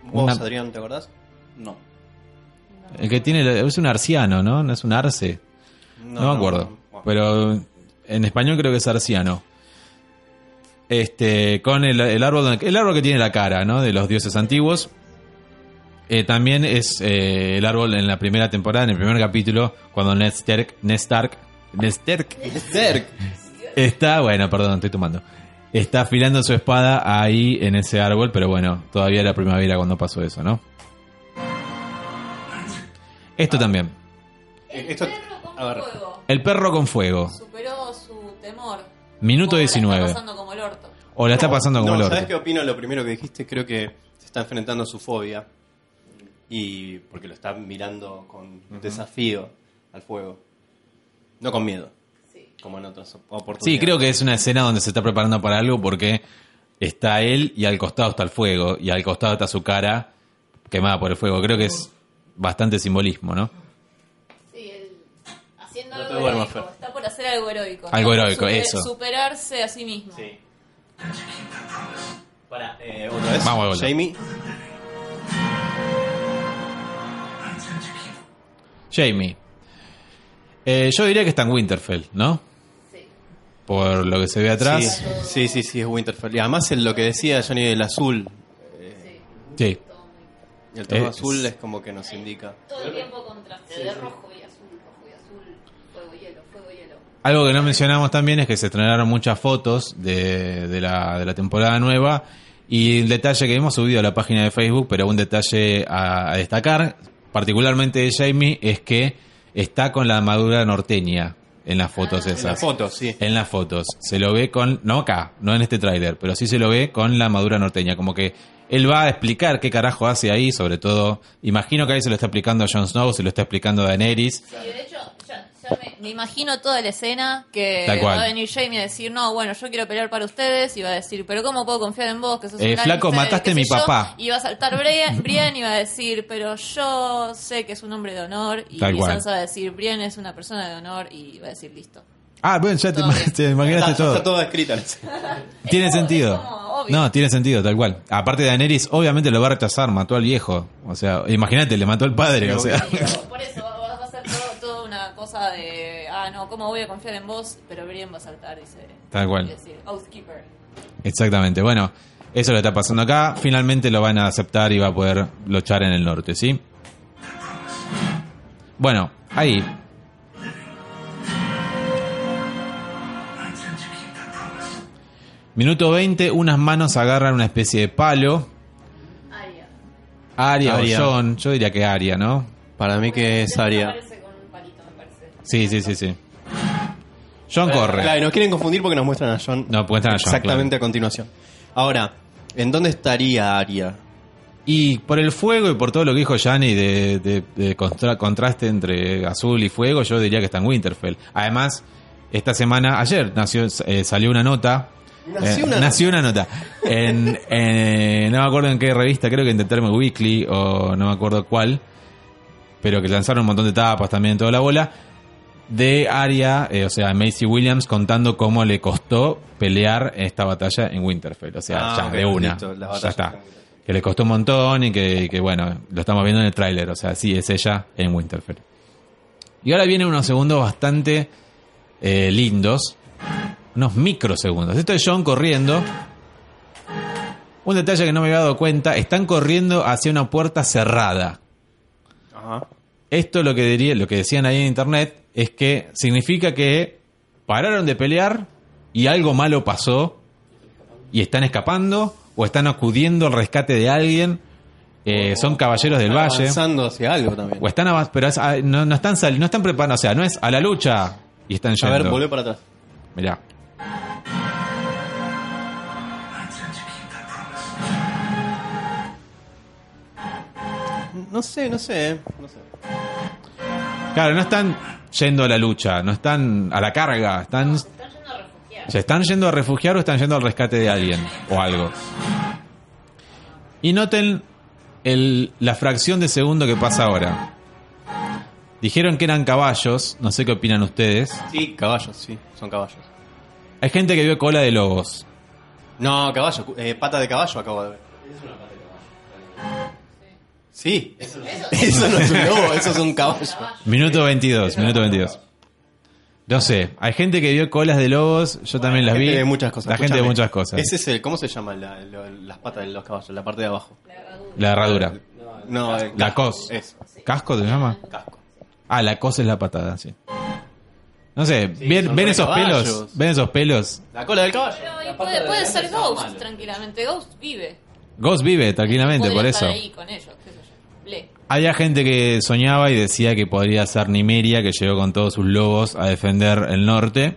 ¿Vos, Una- Adrián, te acordás? No. El que tiene, es un arciano, ¿no? No es un arce. No, me acuerdo. Bueno. Pero en español creo que es arciano. Este, con el, el árbol, donde- el árbol que tiene la cara, ¿no? De los dioses antiguos. Eh, también es eh, el árbol en la primera temporada, en el primer capítulo, cuando Ned Stark, Ned Stark, Ned Stark está, bueno, perdón, estoy tomando. Está afilando su espada ahí en ese árbol, pero bueno, todavía era primavera cuando pasó eso, ¿no? Esto también. Eh, Esto, Perro con a ver, fuego. El perro con fuego. Superó su temor. Minuto O la está 19. pasando como el orto. O la está pasando como no, el orto. ¿sabes qué opino? Lo primero que dijiste, creo que se está enfrentando a su fobia. Y porque lo está mirando con desafío al fuego. No con miedo. Como en otras oportunidades. Sí, creo que es una escena donde se está preparando para algo porque está él y al costado está el fuego y al costado está su cara quemada por el fuego. Creo que es bastante simbolismo, ¿no? Sí, él haciendo No algo heroico. Está por hacer algo heroico. Algo Está por heroico, eso. Superarse a sí mismo. Sí. Para, eh, otra vez. Vamos. Jamie. Jamie. Eh, yo diría que está en Winterfell, ¿no? Sí. Por lo que se ve atrás. Sí, sí, sí, sí, es Winterfell. Y además en lo que decía Johnny del azul. Sí. El tono Eh, azul es como que nos indica. Todo el tiempo contraste de rojo y azul, rojo y azul, fuego y hielo, fuego y hielo. Algo que no mencionamos también es que se estrenaron muchas fotos de, de la, de la temporada nueva y el detalle que hemos subido a la página de Facebook, pero un detalle a, a destacar, particularmente de Jamie, es que está con la armadura norteña en las fotos En esas. las fotos, sí. En las fotos. Se lo ve con, no acá, no en este tráiler, pero sí se lo ve con la armadura norteña. Como que él va a explicar qué carajo hace ahí, sobre todo, imagino que ahí se lo está explicando a Jon Snow, se lo está explicando a Daenerys. Sí, de hecho, ya me, me imagino toda la escena que va a venir Jamie a decir, no, bueno, yo quiero pelear para ustedes, y va a decir, pero ¿cómo puedo confiar en vos? Que sos Eh, un flaco, mataste a mi sé yo?". papá. Y va a saltar Brian, Brian y va a decir, pero yo sé que es un hombre de honor, y cual. Sansa va a decir, Brian es una persona de honor, y va a decir, listo. Ah, bueno, ya te, Todo te imaginaste Está, todo. está la escena. Tiene Es sentido. es como obvio. No, tiene sentido, tal cual. Aparte de Daenerys, obviamente lo va a rechazar, mató al viejo. O sea, imagínate, le mató al padre, o sea. Por eso va, va a ser todo, todo una cosa de, ah, no, ¿cómo voy a confiar en vos? Pero Brian va a saltar, dice. Tal cual. y decir, Oathkeeper. Exactamente. Bueno, eso le está pasando acá. Finalmente lo van a aceptar y va a poder luchar en el norte, ¿sí? Bueno, ahí. Minuto 20, unas manos agarran una especie de palo. Aria. Aria, o Jon, yo diría que Aria, ¿no? Para mí que es Aria. Aparece con un palito, me parece. Sí, sí, sí, sí. John corre. Claro, y nos quieren confundir porque nos muestran a John. No, muestran a Jon, Exactamente a continuación. Ahora, ¿En dónde estaría Aria? Y por el fuego y por todo lo que dijo Yanni de, de- de contra- contraste entre azul y fuego, yo diría que está en Winterfell. Además, esta semana, ayer nació, eh, salió una nota. Nació eh, una nació una nota. En, en- no me acuerdo en qué revista, creo que en The Term Weekly o no me acuerdo cuál. Pero que lanzaron un montón de tapas también en toda la bola. De Arya, eh, o sea, Macy Williams contando cómo le costó pelear esta batalla en Winterfell. O sea, Ah, ya, de una. listo, ya está que le costó un montón y que, que, bueno, lo estamos viendo en el tráiler, o sea, sí, es ella en Winterfell. Y ahora vienen unos segundos bastante eh, lindos, unos microsegundos. Esto es John corriendo. Un detalle que no me había dado cuenta, están corriendo hacia una puerta cerrada. Ajá. Esto lo que diría, lo que decían ahí en internet es que significa que pararon de pelear y algo malo pasó y están escapando o están acudiendo al rescate de alguien. Eh, son caballeros del valle Avanzando hacia algo también. o están avanz- pero es- ah, no, no están no están preparados, o sea, no es a la lucha y están A yendo. ver, volvé para atrás. Mirá. No sé, no sé. eh, No sé. Claro, no están yendo a la lucha, no están a la carga, están Están yendo a refugiar. ¿Se están yendo a refugiar o están yendo al rescate de alguien o algo? Y noten el- la fracción de segundo que pasa ahora. Dijeron que eran caballos, no sé qué opinan ustedes. Sí, caballos, sí. Son caballos. Hay gente que vio cola de lobos. No, caballo. eh, pata de caballo acabo de ver. Sí. Eso, no es un lobo, eso es un caballo. Minuto 22, minuto 22. No sé, hay gente que vio colas de lobos, yo también las La vi. gente de muchas cosas. La gente de escúchame. muchas cosas. Ese es el, ¿Cómo se llama la- lo- las patas de los caballos? La parte de abajo. La herradura. No, eh, La casco. cos. Eso. ¿Casco se llama? Casco. Ah, la cos es la patada, sí. No sé, ¿ven, son ven re esos caballos. pelos? ¿Ven esos pelos? La cola del caballo. Pero y puede, puede ser Ghost, tranquilamente. Ghost vive. Ghost vive tranquilamente, Podría por estar eso. ahí con ellos, qué sé yo. Le. Había gente que soñaba y decía que podría ser Nimeria, que llegó con todos sus lobos a defender el norte.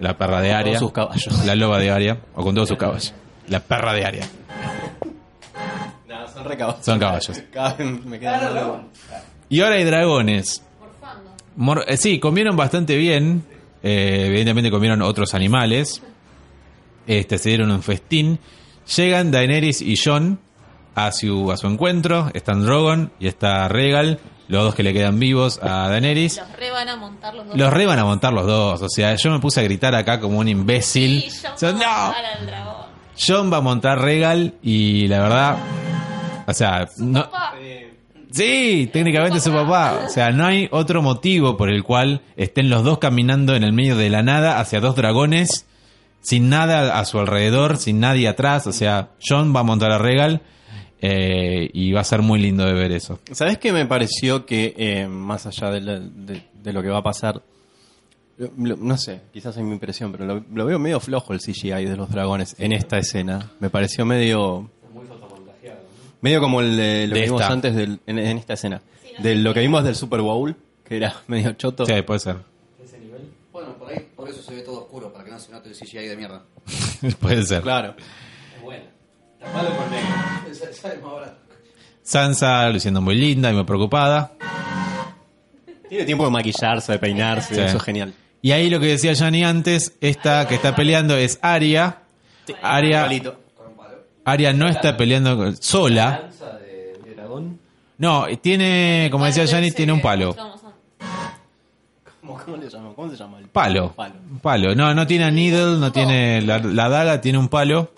La perra de Con Aria. todos sus caballos. La loba de Aria. O con todos sus caballos. La perra de Aria. No, son re caballos. Son caballos. Cada vez me quedan lobos. Y ahora hay dragones. Mor- eh, sí, comieron bastante bien. Eh, evidentemente comieron otros animales. Este, se dieron un festín. Llegan Daenerys y Jon a su, a su encuentro. Están Drogon y está Regal. Los dos que le quedan vivos a Daenerys. Los re van a montar los dos. Los re van a montar los dos. O sea, yo me puse a gritar acá como un imbécil. Sí, O sea, a ¡No! John va a montar Regal y la verdad. O sea, no, Papá, Sí, técnicamente es su papá. O sea, no hay otro motivo por el cual estén los dos caminando en el medio de la nada hacia dos dragones, sin nada a su alrededor, sin nadie atrás. O sea, John va a montar a Regal eh, y va a ser muy lindo de ver eso. ¿Sabes qué me pareció que, eh, más allá de, la- de- de lo que va a pasar, lo- no sé, quizás es mi impresión, pero lo, lo veo medio flojo el CGI de los dragones en esta escena. Me pareció medio... Medio como el de lo De que vimos esta. antes del- en, en esta escena. De lo que vimos del Super Bowl, que era medio choto. Sí, puede ser. Bueno, por ahí, por eso se ve todo oscuro, para que no se note el CGI de mierda. puede ser. Claro. Sansa luciendo muy linda y muy preocupada. Tiene tiempo de maquillarse, de peinarse, Sí. eso es genial. Y ahí lo que decía Yanni antes, esta que está peleando es Aria. Aria, no está peleando sola. Lanza de, de dragón. No, tiene, como decía Yanni, tiene un palo. ¿Cómo, cómo le llama? ¿Cómo se llama? El Palo. Palo. No, no tiene needle, no tiene la, la daga, tiene un palo.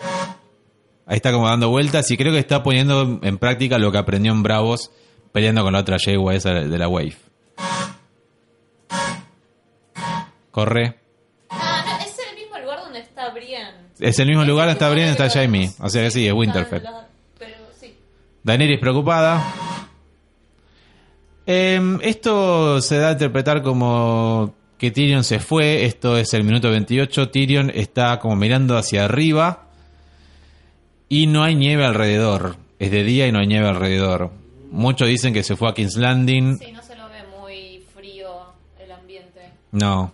Ahí está como dando vueltas y creo que está poniendo en práctica lo que aprendió en Bravos peleando con la otra yegua esa de la Wave. Corre. Ah, es el mismo lugar donde está Brienne. Es el mismo lugar donde está Brienne, está Jaime. O sea que sí, es Winterfell. Pero sí. Daenerys preocupada. Em, esto se da a interpretar como que Tyrion se fue. Esto es el minuto 28. Tyrion está como mirando hacia arriba. Y no hay nieve alrededor. Es de día y no hay nieve alrededor. Muchos dicen que se fue a King's Landing. Sí, no se lo ve muy frío el ambiente. No,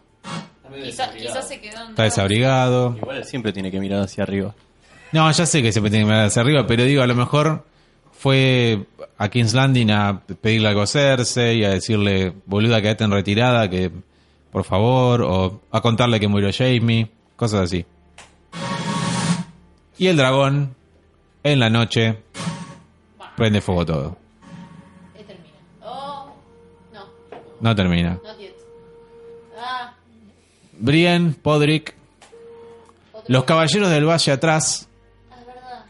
Quizás quizá se quedó en está desabrigado. Igual él siempre tiene que mirar hacia arriba. No, ya sé que siempre tiene que mirar hacia arriba, pero digo, a lo mejor fue a King's Landing a pedirle algo a Cersei y a decirle, boluda, quédate en retirada, que por favor, o a contarle que murió Jamie, cosas así. Y el dragón, en la noche, prende fuego todo. Ahí termina. Oh, no, No termina. Ah, Brienne, Podrick, los caballeros del valle atrás, ah, es verdad.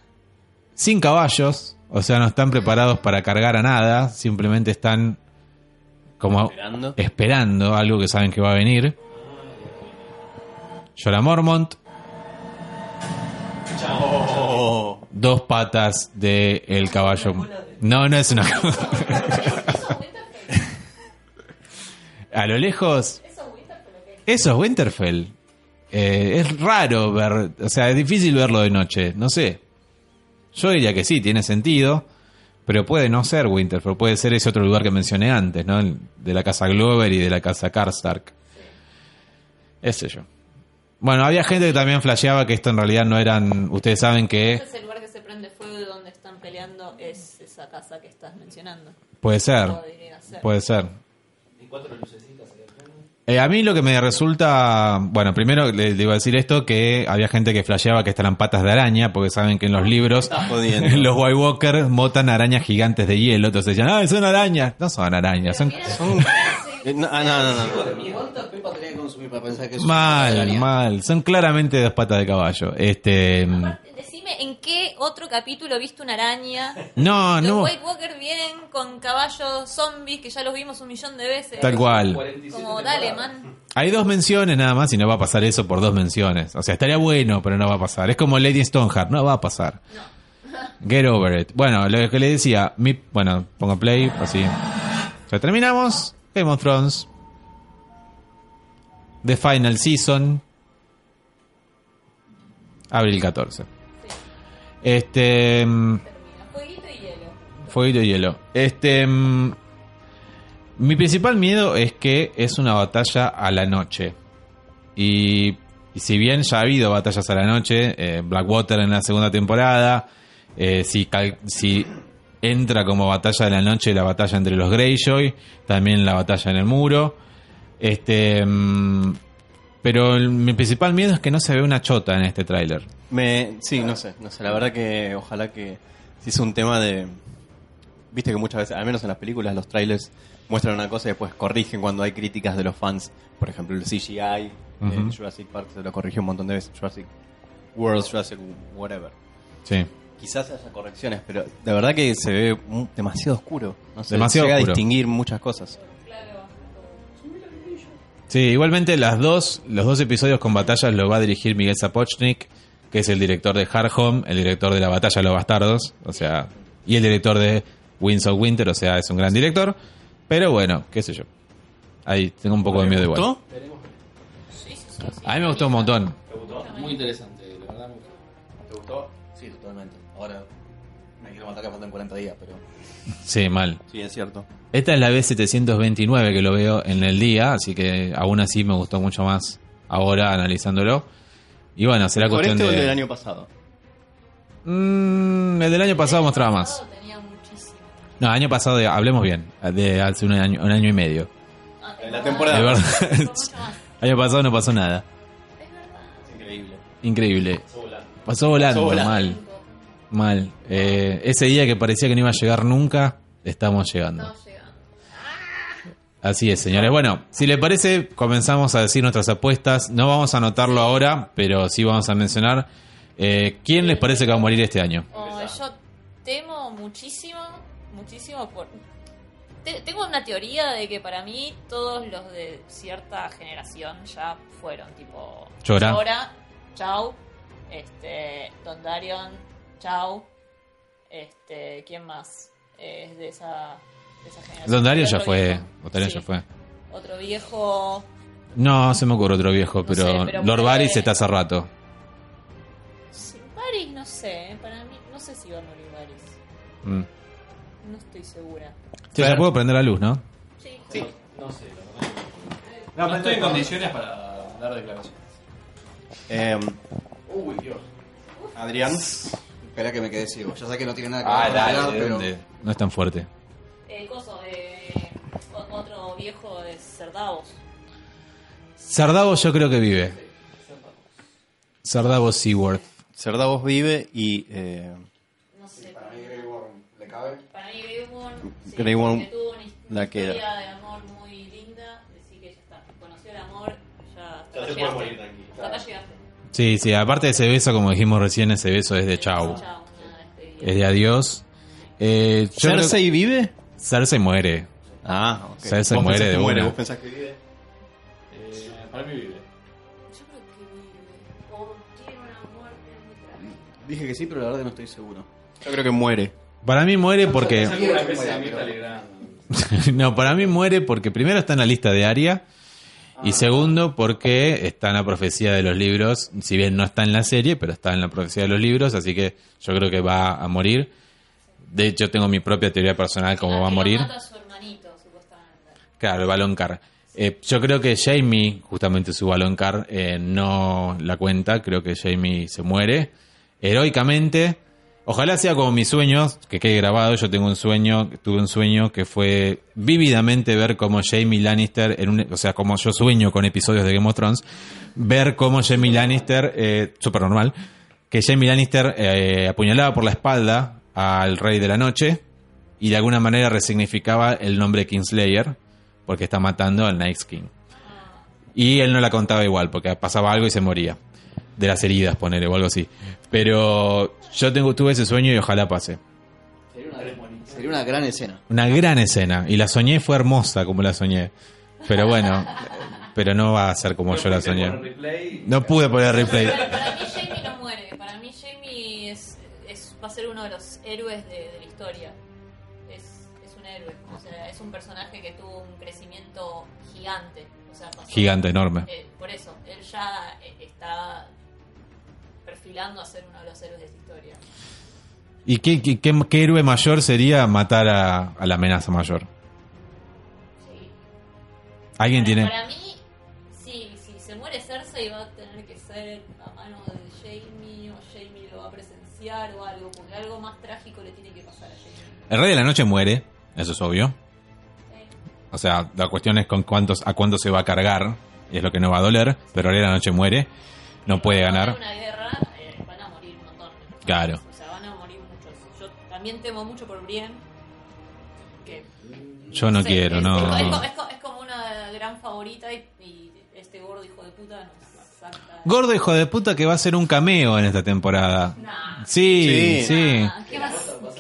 sin caballos, o sea, no están preparados para cargar a nada, simplemente están como Esperando. esperando algo que saben que va a venir. Llora Mormont, Oh, dos patas de el caballo. No, no es una. a lo lejos. Eso es Winterfell. Eh, es raro ver, o sea, es difícil verlo de noche, no sé. Yo diría que sí, tiene sentido, pero puede no ser Winterfell, puede ser ese otro lugar que mencioné antes, ¿no? De la casa Glover y de la casa Karstark. Ese yo. Bueno, había gente que también flasheaba que esto en realidad no eran. Ustedes saben que es el lugar prende fuego y donde están peleando es esa casa que estás mencionando. puede ser, Podría ser. puede ser. Eh, a mí lo que me resulta, bueno, primero le, le iba a decir esto, que había gente que flasheaba que estas eran patas de araña, porque saben que en los libros jodiendo. los White Walkers motan arañas gigantes de hielo, entonces decían, ah, son arañas, no son arañas, son Eh, no, ah, no, no, no. ¿Cuánta pepa tenía que consumir para pensar que es mal, mal, son claramente dos patas de caballo. Este, mm, Decime, ¿en qué otro capítulo viste una araña? no, Los no, White Walker vienen con caballos zombies que ya los vimos un millón de veces. tal cual. Como, dale, man. Hay dos menciones nada más y no va a pasar eso por dos menciones. O sea, estaría bueno, pero no va a pasar. Es como Lady Stoneheart, no va a pasar. Get over it. Bueno, lo que le decía, mi, bueno, pongo play, así. Ya terminamos. Game of Thrones. The Final Season. Abril 14. Este. mm, Fueguito y hielo. Fueguito y hielo. Este. mm, mi principal miedo es que es una batalla a la noche. Y, y si bien ya ha habido batallas a la noche, eh, Blackwater en la segunda temporada, eh, si, si entra como batalla de la noche la batalla entre los Greyjoy, también la batalla en el muro. Este. Pero el- mi principal miedo es que no se ve una chota en este tráiler. Me, sí, no sé, no sé. La verdad que ojalá que si es un tema de. Viste que muchas veces, al menos en las películas, los trailers muestran una cosa y después corrigen cuando hay críticas de los fans. Por ejemplo, el CGI Ujú. de Jurassic Park se lo corrigió un montón de veces. Jurassic World, Jurassic whatever. Sí. Quizás haya correcciones, pero de verdad que se ve demasiado oscuro. No sé, Demasiado llega oscuro. a distinguir muchas cosas. Sí, igualmente las dos, los dos episodios con batallas los va a dirigir Miguel Zapochnik, que es el director de Hard Home, el director de La Batalla de los Bastardos, o sea, y el director de Winds of Winter, o sea, es un gran director. Pero bueno, qué sé yo. Ahí tengo un poco de miedo igual. ¿Gustó? A mí me gustó un montón. Muy interesante, la verdad. me gustó. ¿Te gustó? Sí, totalmente. Ahora me quiero matar que faltan 40 días, pero... Sí, mal. Sí, es cierto. Esta es la B729 que lo veo en el día, así que aún así me gustó mucho más ahora analizándolo. Y bueno, será ¿Por cuestión este o el de... del año pasado? Mm, el del año pasado mostraba más. Tenía muchísimo. No, año pasado, de- hablemos bien, de hace un año, un año y medio. En la De temporada. verdad. Mucho más. año pasado no pasó nada. Es increíble. Increíble. Pasó volando, Pasó volando. mal. Mal. Eh, ese día que parecía que no iba a llegar nunca, estamos llegando. Estamos llegando. Así es, señores. Bueno, si le parece, comenzamos a decir nuestras apuestas. No vamos a anotarlo ahora, pero sí vamos a mencionar. eh, ¿Quién les parece que va a morir este año? Oh, yo temo muchísimo, muchísimo por... te- tengo una teoría de que para mí todos los de cierta generación ya fueron, tipo... Llora. chau. Este, Don Darion, chau. Este, ¿quién más? Es de esa, de esa generación. Don Dario ya fue. Dario Sí. ya fue. Otro viejo... No, se me ocurre otro viejo, pero, sé, pero Lord puede- Varys está hace rato. Sí, Varys, no sé, para mí, no sé si va a morir Varys. Mm. No estoy segura. Che, ya puedo prender la luz, ¿no? Sí. No sé, no, no estoy en condiciones para dar declaraciones. Eh, Uy, Dios. Adrián. Espera que me quedé ciego. Ya sé que no tiene nada que Ah, ver con la dale, ¿de pero... ¿Dónde? No es tan fuerte. Eh, coso, eh, otro viejo es Cerdavos. Sardavos yo creo que vive. Sardavos Seaworth. Cerdavos vive y. Eh, No sé. Para mí Grey Worm le cabe. Para mí Grey Worm, sí, Grey Worm porque tuvo una, la queda. historia de amor muy linda, así que ya está. Conoció el amor, ya, hasta Ya se puede morir tranquilo. Hasta llegaste. Sí, sí, aparte de ese beso, como dijimos recién, ese beso es de chau. Chao, una despedida. Es de adiós. Eh, yo creo- ¿Cersei vive? Cersei muere. Ah, ok. Cersei Vos muere de que muere, vos pensás que vive. Eh, para mí vive. Yo creo que vive. O tiene una muerte muy. Dije que sí, pero la verdad no estoy seguro. Yo creo que muere. Para mí muere porque... No, para mí muere porque primero está en la lista de Aria y segundo porque está en la profecía de los libros, si bien no está en la serie, pero está en la profecía de los libros, así que yo creo que va a morir. De hecho, tengo mi propia teoría personal cómo va a morir. mata a su hermanito, supuestamente. Claro, el balón car. Eh, yo creo que Jamie, justamente su balón car, eh, no la cuenta. Creo que Jamie se muere heroicamente. Ojalá sea como mis sueños, que quede grabado. Yo tengo un sueño, tuve un sueño que fue vívidamente ver cómo Jamie Lannister, en un, o sea, como yo sueño con episodios de Game of Thrones, ver cómo Jamie Lannister, eh, súper normal, que Jamie Lannister eh, apuñalaba por la espalda al Rey de la Noche y de alguna manera resignificaba el nombre Kingslayer porque está matando al Night King. Y él no la contaba igual porque pasaba algo y se moría. De las heridas, ponele, o algo así. Pero yo tengo, tuve ese sueño y ojalá pase. Sería una, sería una gran escena. Una gran escena. Y la soñé, fue hermosa como la soñé. Pero bueno, pero no va a ser como yo la soñé. Replay. No pude poner replay. Para mí Jamie no muere. Para mí Jamie es, es, va a ser uno de los héroes de, de la historia. Es, es un héroe. O sea, es un personaje que tuvo un crecimiento gigante. O sea, pasó- Gigante, enorme. Eh, por eso, él ya eh, está perfilando a ser uno de los héroes de esta historia. ¿Y qué, qué, qué- qué héroe mayor sería matar a, a la amenaza mayor? Sí. ¿Alguien Para, tiene...? para mí, sí, si se muere Cersei va a tener que ser a mano de Jamie o Jamie lo va a presenciar o algo, porque algo más trágico le tiene que pasar a Jamie. El Rey de la Noche muere, eso es obvio. Sí. O sea, la cuestión es con cuántos, a cuánto se va a cargar, y es lo que no va a doler, pero el Rey de la Noche muere, no puede ganar. una guerra, eh, van a morir un montón. Claro. O sea, van a morir muchos. Yo también temo mucho por Brienne. Que, Yo no sé, quiero, es, no. Es, es es como una gran favorita y, y este gordo hijo de puta nos. Gordo hijo de puta que va a ser un cameo en esta temporada. Nah. Sí, Sí. sí. Ah, ¿Qué más?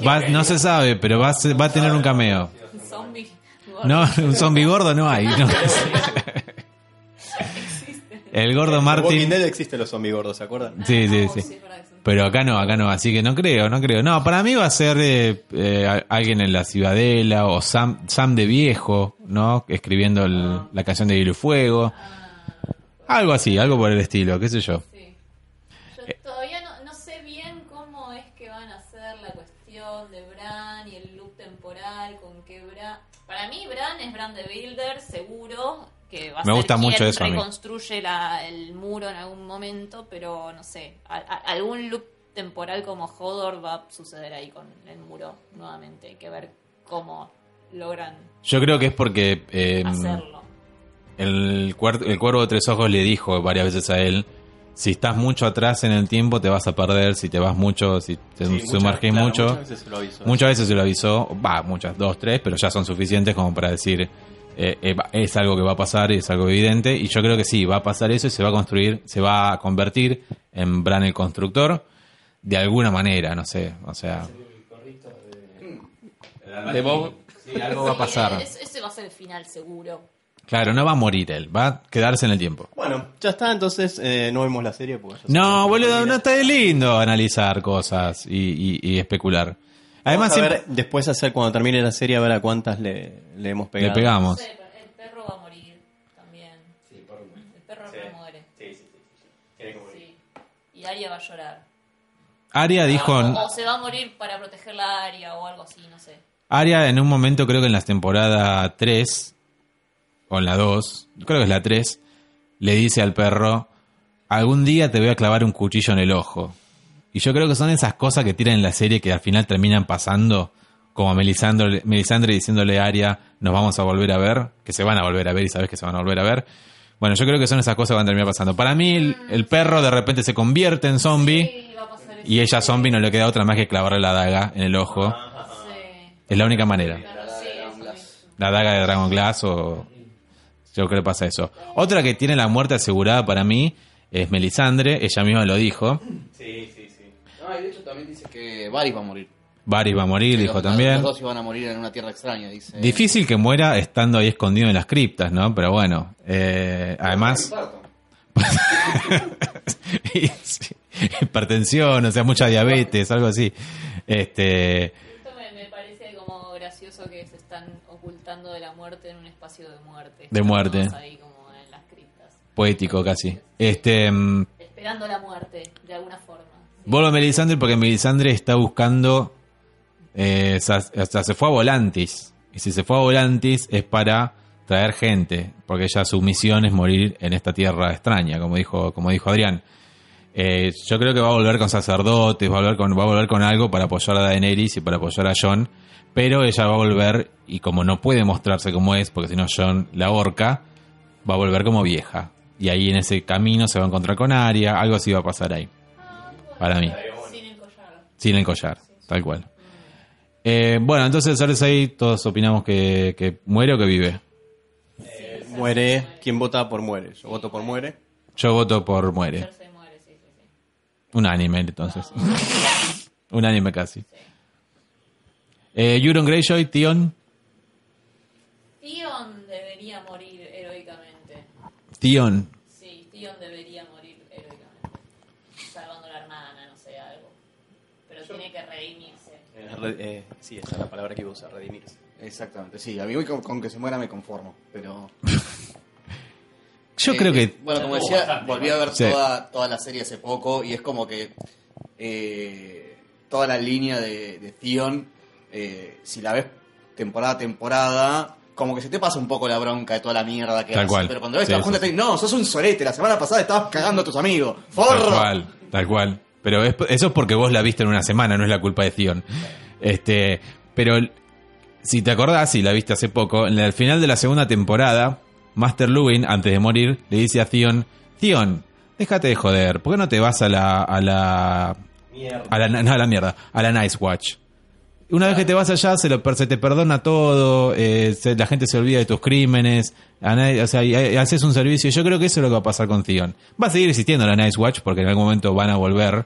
Va- no se sabe, pero va a, ser- va a tener un cameo. Zombie. gordo. No, un zombie gordo no hay. no. El gordo Walking Martin. Dead existen los zombies gordos, ¿se acuerdan? Sí, sí, Oh, sí. Pero acá no, acá no, así que no creo, no creo. No, para mí va a ser eh, eh, alguien en la Ciudadela o Sam, Sam de Viejo, ¿no? Escribiendo el- la canción de Hielo y Fuego. Algo así, algo por el estilo, qué sé yo. Sí. Yo todavía no, no sé bien cómo es que van a hacer la cuestión de Bran y el loop temporal con que Bran... Para mí Bran es Bran de Builder, seguro, que va a Me ser gusta quien mucho eso reconstruye la- el muro en algún momento, pero no sé, a- a- algún loop temporal como Hodor va a suceder ahí con el muro nuevamente. Hay que ver cómo logran Yo creo que es porque eh, hacerlo. el, cuer- el cuervo de tres ojos le dijo varias veces a él, si estás mucho atrás en el tiempo te vas a perder, si te vas mucho, si te Sí, sumerges muchas- claro, mucho. Muchas veces se lo aviso. Muchas veces se lo avisó, va, muchas, dos, tres, pero ya son suficientes como para decir, eh, eh, es algo que va a pasar, es algo evidente, y yo creo que sí, va a pasar eso y se va a construir, se va a convertir en Bran el constructor, de alguna manera, no sé, o sea... De Bob, sí, algo va a pasar. es- ese va a ser el final seguro. Claro, no va a morir él, va a quedarse en el tiempo. Bueno, ya está, entonces eh, no vemos la serie. Porque ya No, boludo, no está de lindo analizar cosas y, y- y especular. Además, Vamos a ver, siempre después hacer cuando termine la serie a ver a cuántas le, le hemos le pegado. No pegamos. sé, el perro va a morir también. El perro Sí. no muere. Sí, sí, sí. sí. Tiene que morir. Sí. Y Arya va a llorar. Aria dijo, O, o se va a morir para proteger la Arya o algo así, no sé. Aria en un momento, creo que en la temporada 3, o en la 2, creo que es la 3, le dice al perro, algún día te voy a clavar un cuchillo en el ojo. Y yo creo que son esas cosas que tiran en la serie que al final terminan pasando, como Melisandre, Melisandre diciéndole a Arya, nos vamos a volver a ver, que se van a volver a ver y sabes que se van a volver a ver. Bueno, yo creo que son esas cosas que van a terminar pasando. Para mí, el, el perro de repente se convierte en zombie y ella zombie no le queda otra más que clavarle la daga en el ojo. Sí. Es la única manera. La daga de Dragon Glass o... Yo creo que pasa eso. Otra que tiene la muerte asegurada para mí es Melisandre, ella misma lo dijo. Sí, sí. No, y de hecho también dice que Varys va a morir. Varys va a morir, Que dijo los- también. Los dos iban a morir en una tierra extraña, dice. Difícil que muera estando ahí escondido en las criptas, ¿no? Pero bueno, eh, además... Hipertensión, o sea, mucha diabetes, algo así. Este, Esto me, me parece como gracioso que se están ocultando de la muerte en un espacio de muerte. De muerte. Todos ahí como en las criptas. poético casi. Este, mm, Esperando la muerte, de alguna forma. Vuelvo a Melisandre porque Melisandre está buscando, eh, se fue a Volantis. Y si se fue a Volantis es para traer gente, porque ella su misión es morir en esta tierra extraña, como dijo, como dijo Adrián. Eh, yo creo que va a volver con sacerdotes, va a volver con, va a volver con algo para apoyar a Daenerys y para apoyar a Jon, pero ella va a volver y como no puede mostrarse como es, porque si no Jon la horca, va a volver como vieja. Y ahí en ese camino se va a encontrar con Arya, algo así va a pasar ahí. Para mí, Sin el collar. sin el collar, tal cual. Eh, bueno, entonces Cersei todos opinamos que, que muere o que vive. Muere. ¿Quién vota por muere? Yo voto por muere. Yo voto por muere. Cersei muere, sí, sí, sí. Un anime, entonces. Un anime casi. Eh, Euron Greyjoy, Tion. Theon debería morir heroicamente. Tion. Sí, Theon debería morir heroicamente. Salvando a la hermana, no sé, algo. Pero tiene que redimirse. Eh, sí, esa es la palabra que iba a usar, redimirse. Exactamente, sí. A mí con, con que se muera me conformo, pero... Yo Eh, creo que. Bueno, como decía, bastante, volví a ver Sí. toda, toda la serie hace poco y es como que eh, toda la línea de, de Theon, eh, si la ves temporada a temporada, como que se te pasa un poco la bronca de toda la mierda que Tal hace. cual. Pero cuando ves Sí, la junta, sí. te dicen, no, sos un solete, la semana pasada estabas cagando a tus amigos. Tal ¡Forro! cual, tal cual. Pero es- eso es porque vos la viste en una semana, no es la culpa de Theon. Este, pero si te acordás, y la viste hace poco, en el final de la segunda temporada, Master Luwin, antes de morir, le dice a Theon, Theon, déjate de joder, ¿por qué no te vas a la, a la, a la, a la mierda, a la Nice Watch? Una vez que te vas allá, se, lo, se te perdona todo, eh, la gente se olvida de tus crímenes, o sea, y- y haces un servicio. Yo creo que eso es lo que va a pasar con Theon. Va a seguir existiendo la Nice Watch, porque en algún momento van a volver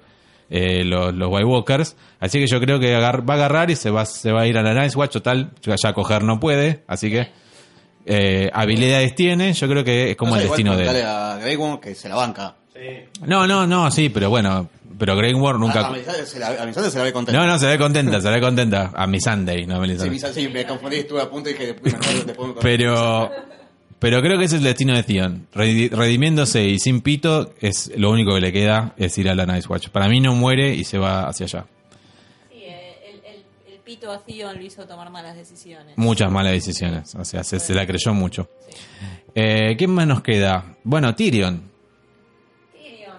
eh, los, los White Walkers. Así que yo creo que agar- va a agarrar y se va, se va a ir a la Nice Watch. Total, ya ya coger no puede, así que eh, habilidades tiene. Yo creo que es como No el sé, igual destino de a Grey Worm que se la banca. No, no, no, sí, pero bueno, pero Grey Worm A, nunca... a Melisandre se la, a Melisandre se la ve contenta. No, no, se ve contenta, se ve contenta. A mi Sunday, no a Sí, Melisandre. Sí, me confundí, estuve a punto y dije, después después me Pero, pero creo que ese es el destino de Theon. Redi- Redimiéndose y sin pito, es lo único que le queda es ir a la Nice Watch. Para mí no muere y se va hacia allá. Sí, eh, el, el, el pito a Theon lo hizo tomar malas decisiones. Muchas malas decisiones. O sea, se, se la creyó mucho. Eh, ¿Quién más nos queda? Bueno, Tyrion. Tyrion.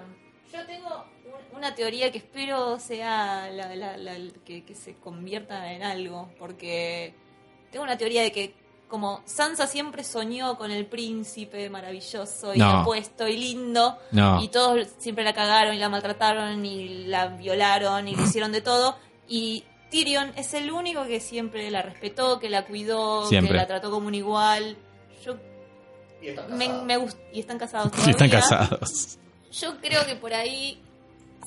Yo tengo un- una teoría que espero sea la, la- la- que, que se convierta en algo, porque tengo una teoría de que como Sansa siempre soñó con el príncipe maravilloso y No. apuesto y lindo, No. y todos siempre la cagaron y la maltrataron y la violaron y le hicieron de todo, y Tyrion es el único que siempre la respetó, que la cuidó, Siempre. que la trató como un igual. Yo Y me, me gust- y están casados Sí, están todavía. casados. Yo creo que por ahí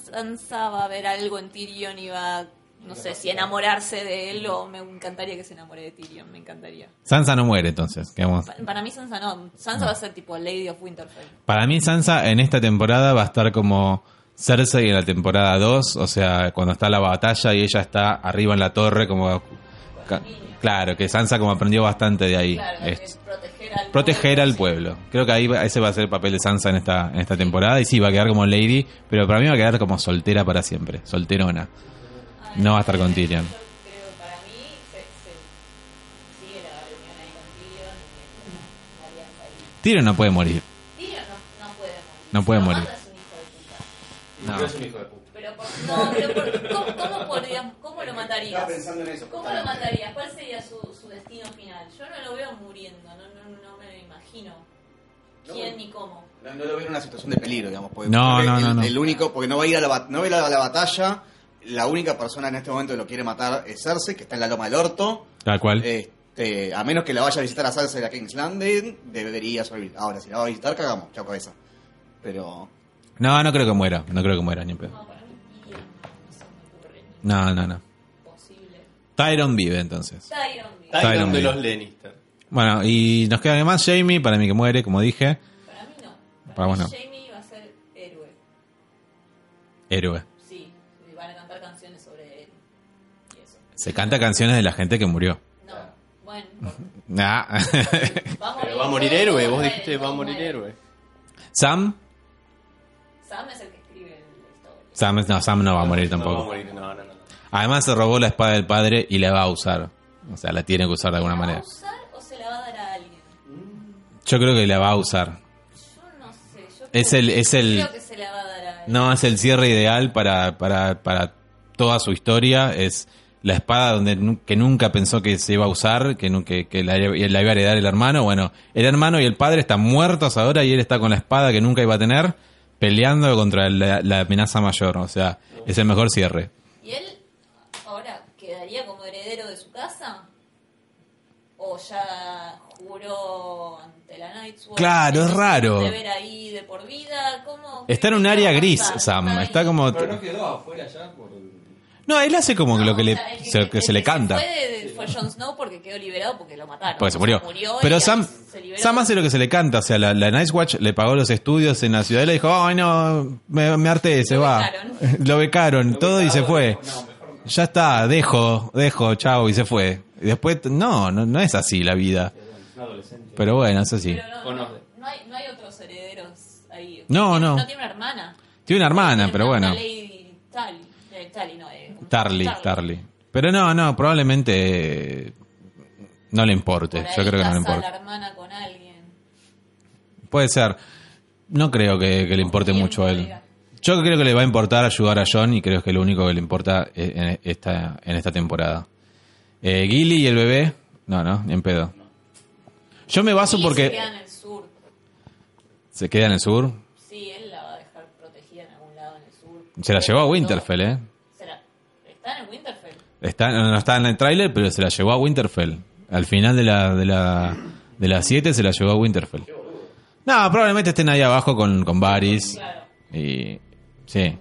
Sansa va a ver algo en Tyrion y va, no sé, si enamorarse de él o me encantaría que se enamore de Tyrion, me encantaría. Sansa no muere entonces. Pa- Para mí Sansa no, Sansa va a ser tipo Lady of Winterfell. Para mí Sansa en esta temporada va a estar como Cersei en la temporada 2, o sea, cuando está la batalla y ella está arriba en la torre como... Claro, que Sansa como aprendió bastante de ahí. Claro, Es- es proteger al proteger pueblo, al pueblo. Creo que ahí va- ese va a ser el papel de Sansa en esta, en esta temporada. Y sí, va a quedar como Lady, pero para mí va a quedar como soltera para siempre, solterona. No va a estar con Tyrion. Yo creo, para mí, se, se sigue la reunión ahí con Tyrion no puede morir. Tyrion no, no puede morir. No puede morir. mata es un hijo de puta. No. Pero es un hijo de puta. Pero por- no, pero por- ¿cómo, cómo, podrías- cómo lo matarías? pensando en eso. ¿Cómo lo matarías? ¿Cuál sería su, su destino final? Yo no lo veo muriendo, no, no, no me lo imagino. ¿Quién ni cómo? No, no lo veo en una situación de peligro, digamos. No, no, el, no, no. el único, porque no va a ir a la, no va a ir a la batalla. La única persona en este momento que lo quiere matar es Cersei, que está en la loma del orto. Tal cual. Este, a menos que la vaya a visitar a Cersei de la King's Landing, debería sobrevivir. Ahora, si la va a visitar, cagamos, chao cabeza. Pero No, no creo que muera. No creo que muera ni en pedo. No, no se me ocurre ni No, no, no. posible. Tyron vive entonces. Tyron vive. Tyron Tyron de vive. los Lannister. Bueno, y nos queda además Jamie, para mí que muere, como dije. Para mí no. Para, Para mí vos no. Jamie va a ser héroe. Héroe. Se canta canciones de la gente que murió. No, bueno. Nah. Va Pero va a morir héroe, vos dijiste va a morir héroe. Sam. Sam es el que escribe la historia. Sam, no, Sam no va a morir No va a tampoco. morir, no, no, no. no. Además se robó la espada del padre y la va a usar. O sea, la tiene que usar de alguna ¿La va manera. a usar o se la va a dar a alguien? Yo creo que la va a usar. Yo no sé. Yo Es creo- el- es el- Creo que se la va a dar a alguien. No, es el cierre ideal para, para, para toda su historia. Es la espada donde que nunca pensó que se iba a usar, que, que, que la, la iba a heredar el hermano. Bueno, el hermano y el padre están muertos ahora y él está con la espada que nunca iba a tener, peleando contra la, la amenaza mayor. O sea, es el mejor cierre. ¿Y él ahora quedaría como heredero de su casa? ¿O ya juró ante la Night's? Claro, es raro. ¿De ver ahí de por vida? ¿Cómo? Está en un ¿Qué va área gris? Sam. Está como... Pero no quedó afuera ya. No, él hace como lo que o le, sea, el se, que el se le canta. fue, de- fue Jon Snow porque quedó liberado porque lo mataron. Porque se murió. Pero Sam. Sam hace lo que se le canta. O sea, la, la Nice Watch le pagó los estudios en la ciudadela y dijo, ay no, me, me harté, se Lo va. becaron. lo becaron, todo y se fue. Ya está, dejo, dejo, chao, y se fue. Y después, no, no, no es así la vida. Pero bueno, es así. Pero no, no, hay, no hay otros herederos ahí. No, no. No tiene una hermana. Tiene una hermana, Tiene pero una- bueno. Lady Tally. Tally, no, eh, Tarly, Tarly. Pero no, no, probablemente eh, no le importe. Yo creo que no le importa. la hermana con alguien. Puede ser. No creo que, que le importe mucho a él. Yo creo que le va a importar ayudar a John y creo que es lo único que le importa eh, en esta, en esta temporada. Eh, Gilly y el bebé, no, no, ni en pedo. Yo me baso porque Se queda en el sur. se queda en el sur. Sí, él la va a dejar protegida en algún lado en el sur. Se la llevó a Winterfell, ¿eh? Está en el Winterfell. Está, no está en el tráiler, pero se la llevó a Winterfell. Al final de la de la de las 7 se la llevó a Winterfell. No, probablemente estén ahí abajo con, con Varys. Claro. Y, sí,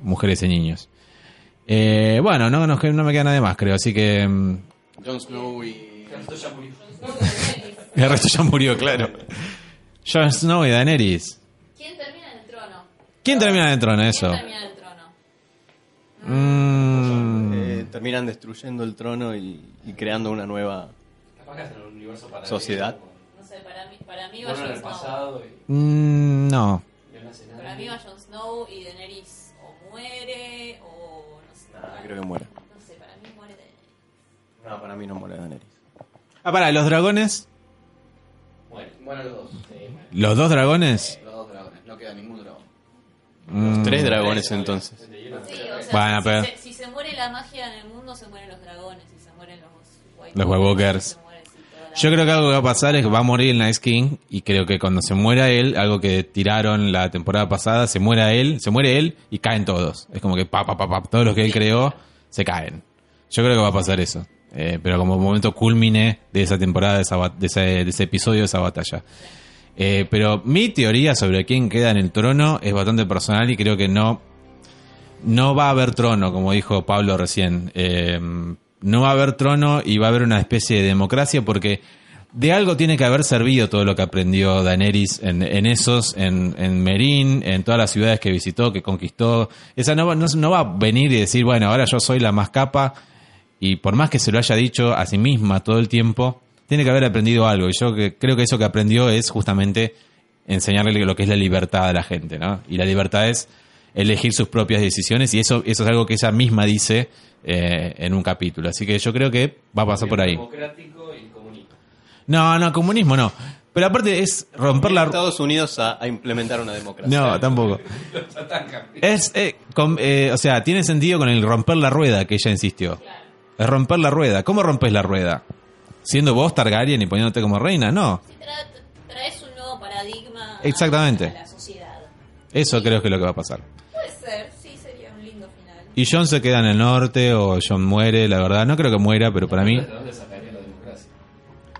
mujeres y niños. Eh, bueno, no, no, no me queda nada más, creo. Así que mm, Jon Snow y... el resto ya murió, claro. Jon Snow y Daenerys. ¿Quién termina en el trono? ¿Quién termina en el trono? Eso. ¿Quién termina en el trono? Mm, Eh, terminan destruyendo el trono y, y creando una nueva Sociedad. No sé, para mí, para mí va Jon Snow. mm, no. Para mí va Jon Snow y Daenerys o muere o no sé. Nah, creo que muere. No sé, para mí muere Daenerys. No, para mí no muere Daenerys. Ah, para, los dragones. Muere. Bueno, los dos. Los dos dragones. Los dos dragones. No queda ningún dragón. Mm, Tres dragones entonces. Sí, o sea, Bueno, si, pero- se, si se muere la magia en el mundo, se mueren los dragones. Si se mueren los White Los White Walkers. muere, sí, Yo creo que algo que va a pasar es que va a morir el Nice King y creo que cuando se muera él, algo que tiraron la temporada pasada, se muera él, se muere él y caen todos. Es como que pa, pa, pa, pa, todos los que él creó se caen. Yo creo que va a pasar eso. Eh, pero como momento culmine de esa temporada, de, esa de, ese, de ese episodio, de esa batalla. Eh, pero mi teoría sobre quién queda en el trono es bastante personal y creo que no, no va a haber trono, como dijo Pablo recién. Eh, no va a haber trono y va a haber una especie de democracia porque de algo tiene que haber servido todo lo que aprendió Daenerys en, esos, en, en Merín, en todas las ciudades que visitó, que conquistó. Esa no, no, no va a venir y decir, bueno, ahora yo soy la más capa y por más que se lo haya dicho a sí misma todo el tiempo, tiene que haber aprendido algo. Y yo que, creo que eso que aprendió es justamente enseñarle lo que es la libertad a la gente, ¿no? Y la libertad es elegir sus propias decisiones y eso, eso es algo que ella misma dice eh, en un capítulo. Así que yo creo que va a pasar por ahí. Democrático y comunista. No, no, comunismo no. Pero aparte es romper la... Estados Unidos a, a implementar una democracia. No, tampoco. Es, eh, eh, o sea, tiene sentido con el romper la rueda que ella insistió. Es romper la rueda. ¿Cómo rompes la rueda? ¿Siendo vos Targaryen y poniéndote como reina? No. Tra- traes un nuevo paradigma a- Exactamente. a la sociedad. Eso creo que es lo que va a pasar. Puede ser, sí, sería un lindo final. Y John se queda en el norte o John muere, la verdad. No creo que muera, pero para mí ¿De dónde sacaría la democracia?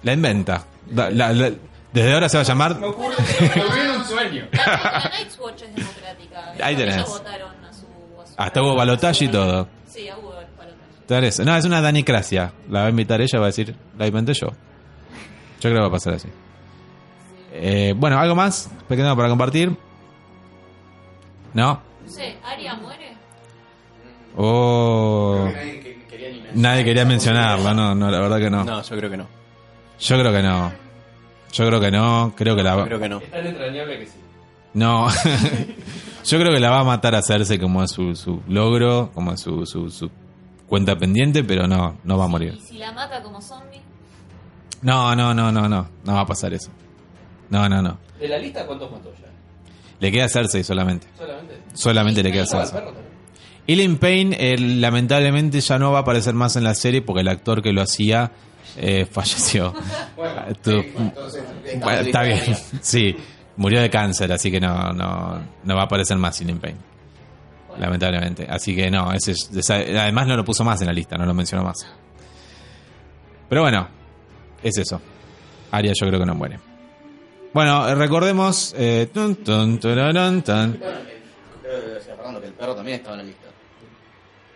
la inventa. Da- la- la- desde ahora se va a llamar... Me ocurre, me un sueño. La, la Night's Watch es democrática. Ahí tenés. Ellos votaron a su... a su- Hasta hubo balotaje y todo. Sí, hubo No, es una danicracia. La va a invitar ella, va a decir, la inventé yo. Yo creo que va a pasar así. Eh, bueno, ¿algo más pequeño para compartir? ¿No? No sé, ¿Aria muere? Oh, Nadie que- quería ni mencionar. nadie quería mencionarlo, no, no, la verdad que no. No, yo creo que no. Yo creo que no. Yo creo que no, creo que la va... Creo que no. Es tan entrañable que sí. No. Yo creo que la va a matar a Cersei como es su, su logro, como es su, su, su cuenta pendiente, pero no, no va a morir. ¿Y si la mata como zombie? No, no, no, no, no. No va a pasar eso. No, no, no. ¿De la lista cuántos mató ya? Le queda Cersei solamente. Solamente. Solamente le queda Ah, el Cersei. también. Ellen Payne, eh, lamentablemente, ya no va a aparecer más en la serie porque el actor que lo hacía eh, falleció. Bueno, Entonces, Bueno, está bien. Sí, murió de cáncer, así que no, no, no va a aparecer más Ellen Payne. Lamentablemente. Así que no, ese además no lo puso más en la lista, no lo mencionó más. Pero bueno, es eso. Aria yo creo que no muere. Bueno, eh, recordemos... eh, tun, tun, eh, o sea, Fernando, que el perro también estaba en la lista.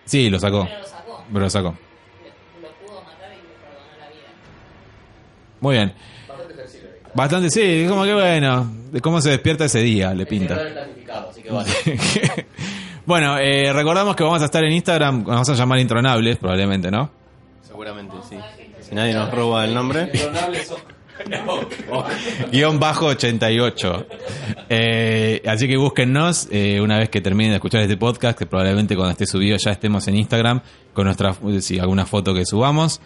Sí, lo sacó. Pero lo sacó. Pero lo sacó. Lo, lo pudo matar y le perdonó la vida. Muy bien. Bastante está. Bastante, sí, como que bueno. De cómo se despierta ese día, le pinta. Así que vale. bueno, eh, recordamos que vamos a estar en Instagram, nos vamos a llamar Intronables, probablemente, ¿no? Seguramente, sí. Si nadie nos roba el nombre. Guión bajo 88. Eh, así que búsquennos eh, una vez que terminen de escuchar este podcast, que probablemente cuando esté subido ya estemos en Instagram con nuestra, sí, alguna foto que subamos.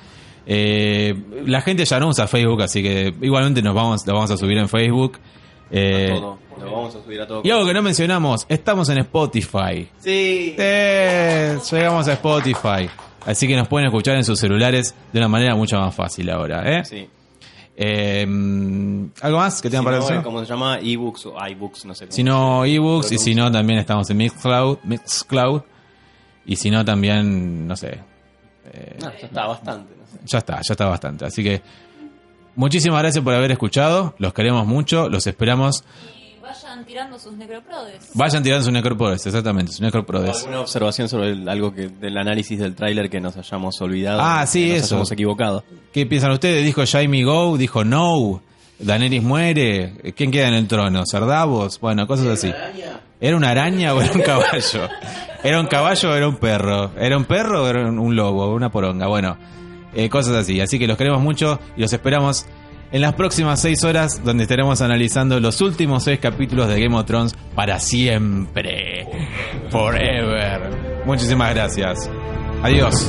Eh, la gente ya no usa Facebook, así que igualmente nos vamos, lo vamos a subir en Facebook. Eh, todo. Lo vamos a subir a todo. y algo que no mencionamos, estamos en Spotify. Sí. Eh, llegamos a Spotify. Así que nos pueden escuchar en sus celulares de una manera mucho más fácil ahora. ¿eh? Sí. Eh, ¿Algo más que Si tengan para no, decir? ¿Cómo se llama? ebooks o iBooks, no sé. cómo Si no, ebooks. Y si no, también estamos en Mixcloud. Mixcloud. Y si no, también, no sé. No, ya está bastante. no sé. Ya está, ya está bastante. Así que muchísimas gracias por haber escuchado. Los queremos mucho. Los esperamos. Y vayan tirando sus necroprodes. Vayan tirando su necroprodes, exactamente, su necroprodes. ¿Alguna observación sobre el- algo que del análisis del tráiler que nos hayamos olvidado? Ah, sí, que nos eso. hayamos equivocado. ¿Qué piensan ustedes? Dijo Jaime Go, dijo No, Daenerys muere. ¿Quién queda en el trono? ¿Cerdavos? Bueno, cosas así. ¿Era una araña o era un caballo? ¿Era un caballo o era un perro? ¿Era un perro o era un un lobo? Una poronga. Bueno, eh, cosas así. Así que los queremos mucho y los esperamos en las próximas seis horas donde estaremos analizando los últimos seis capítulos de Game of Thrones para siempre. Forever. Muchísimas gracias. Adiós.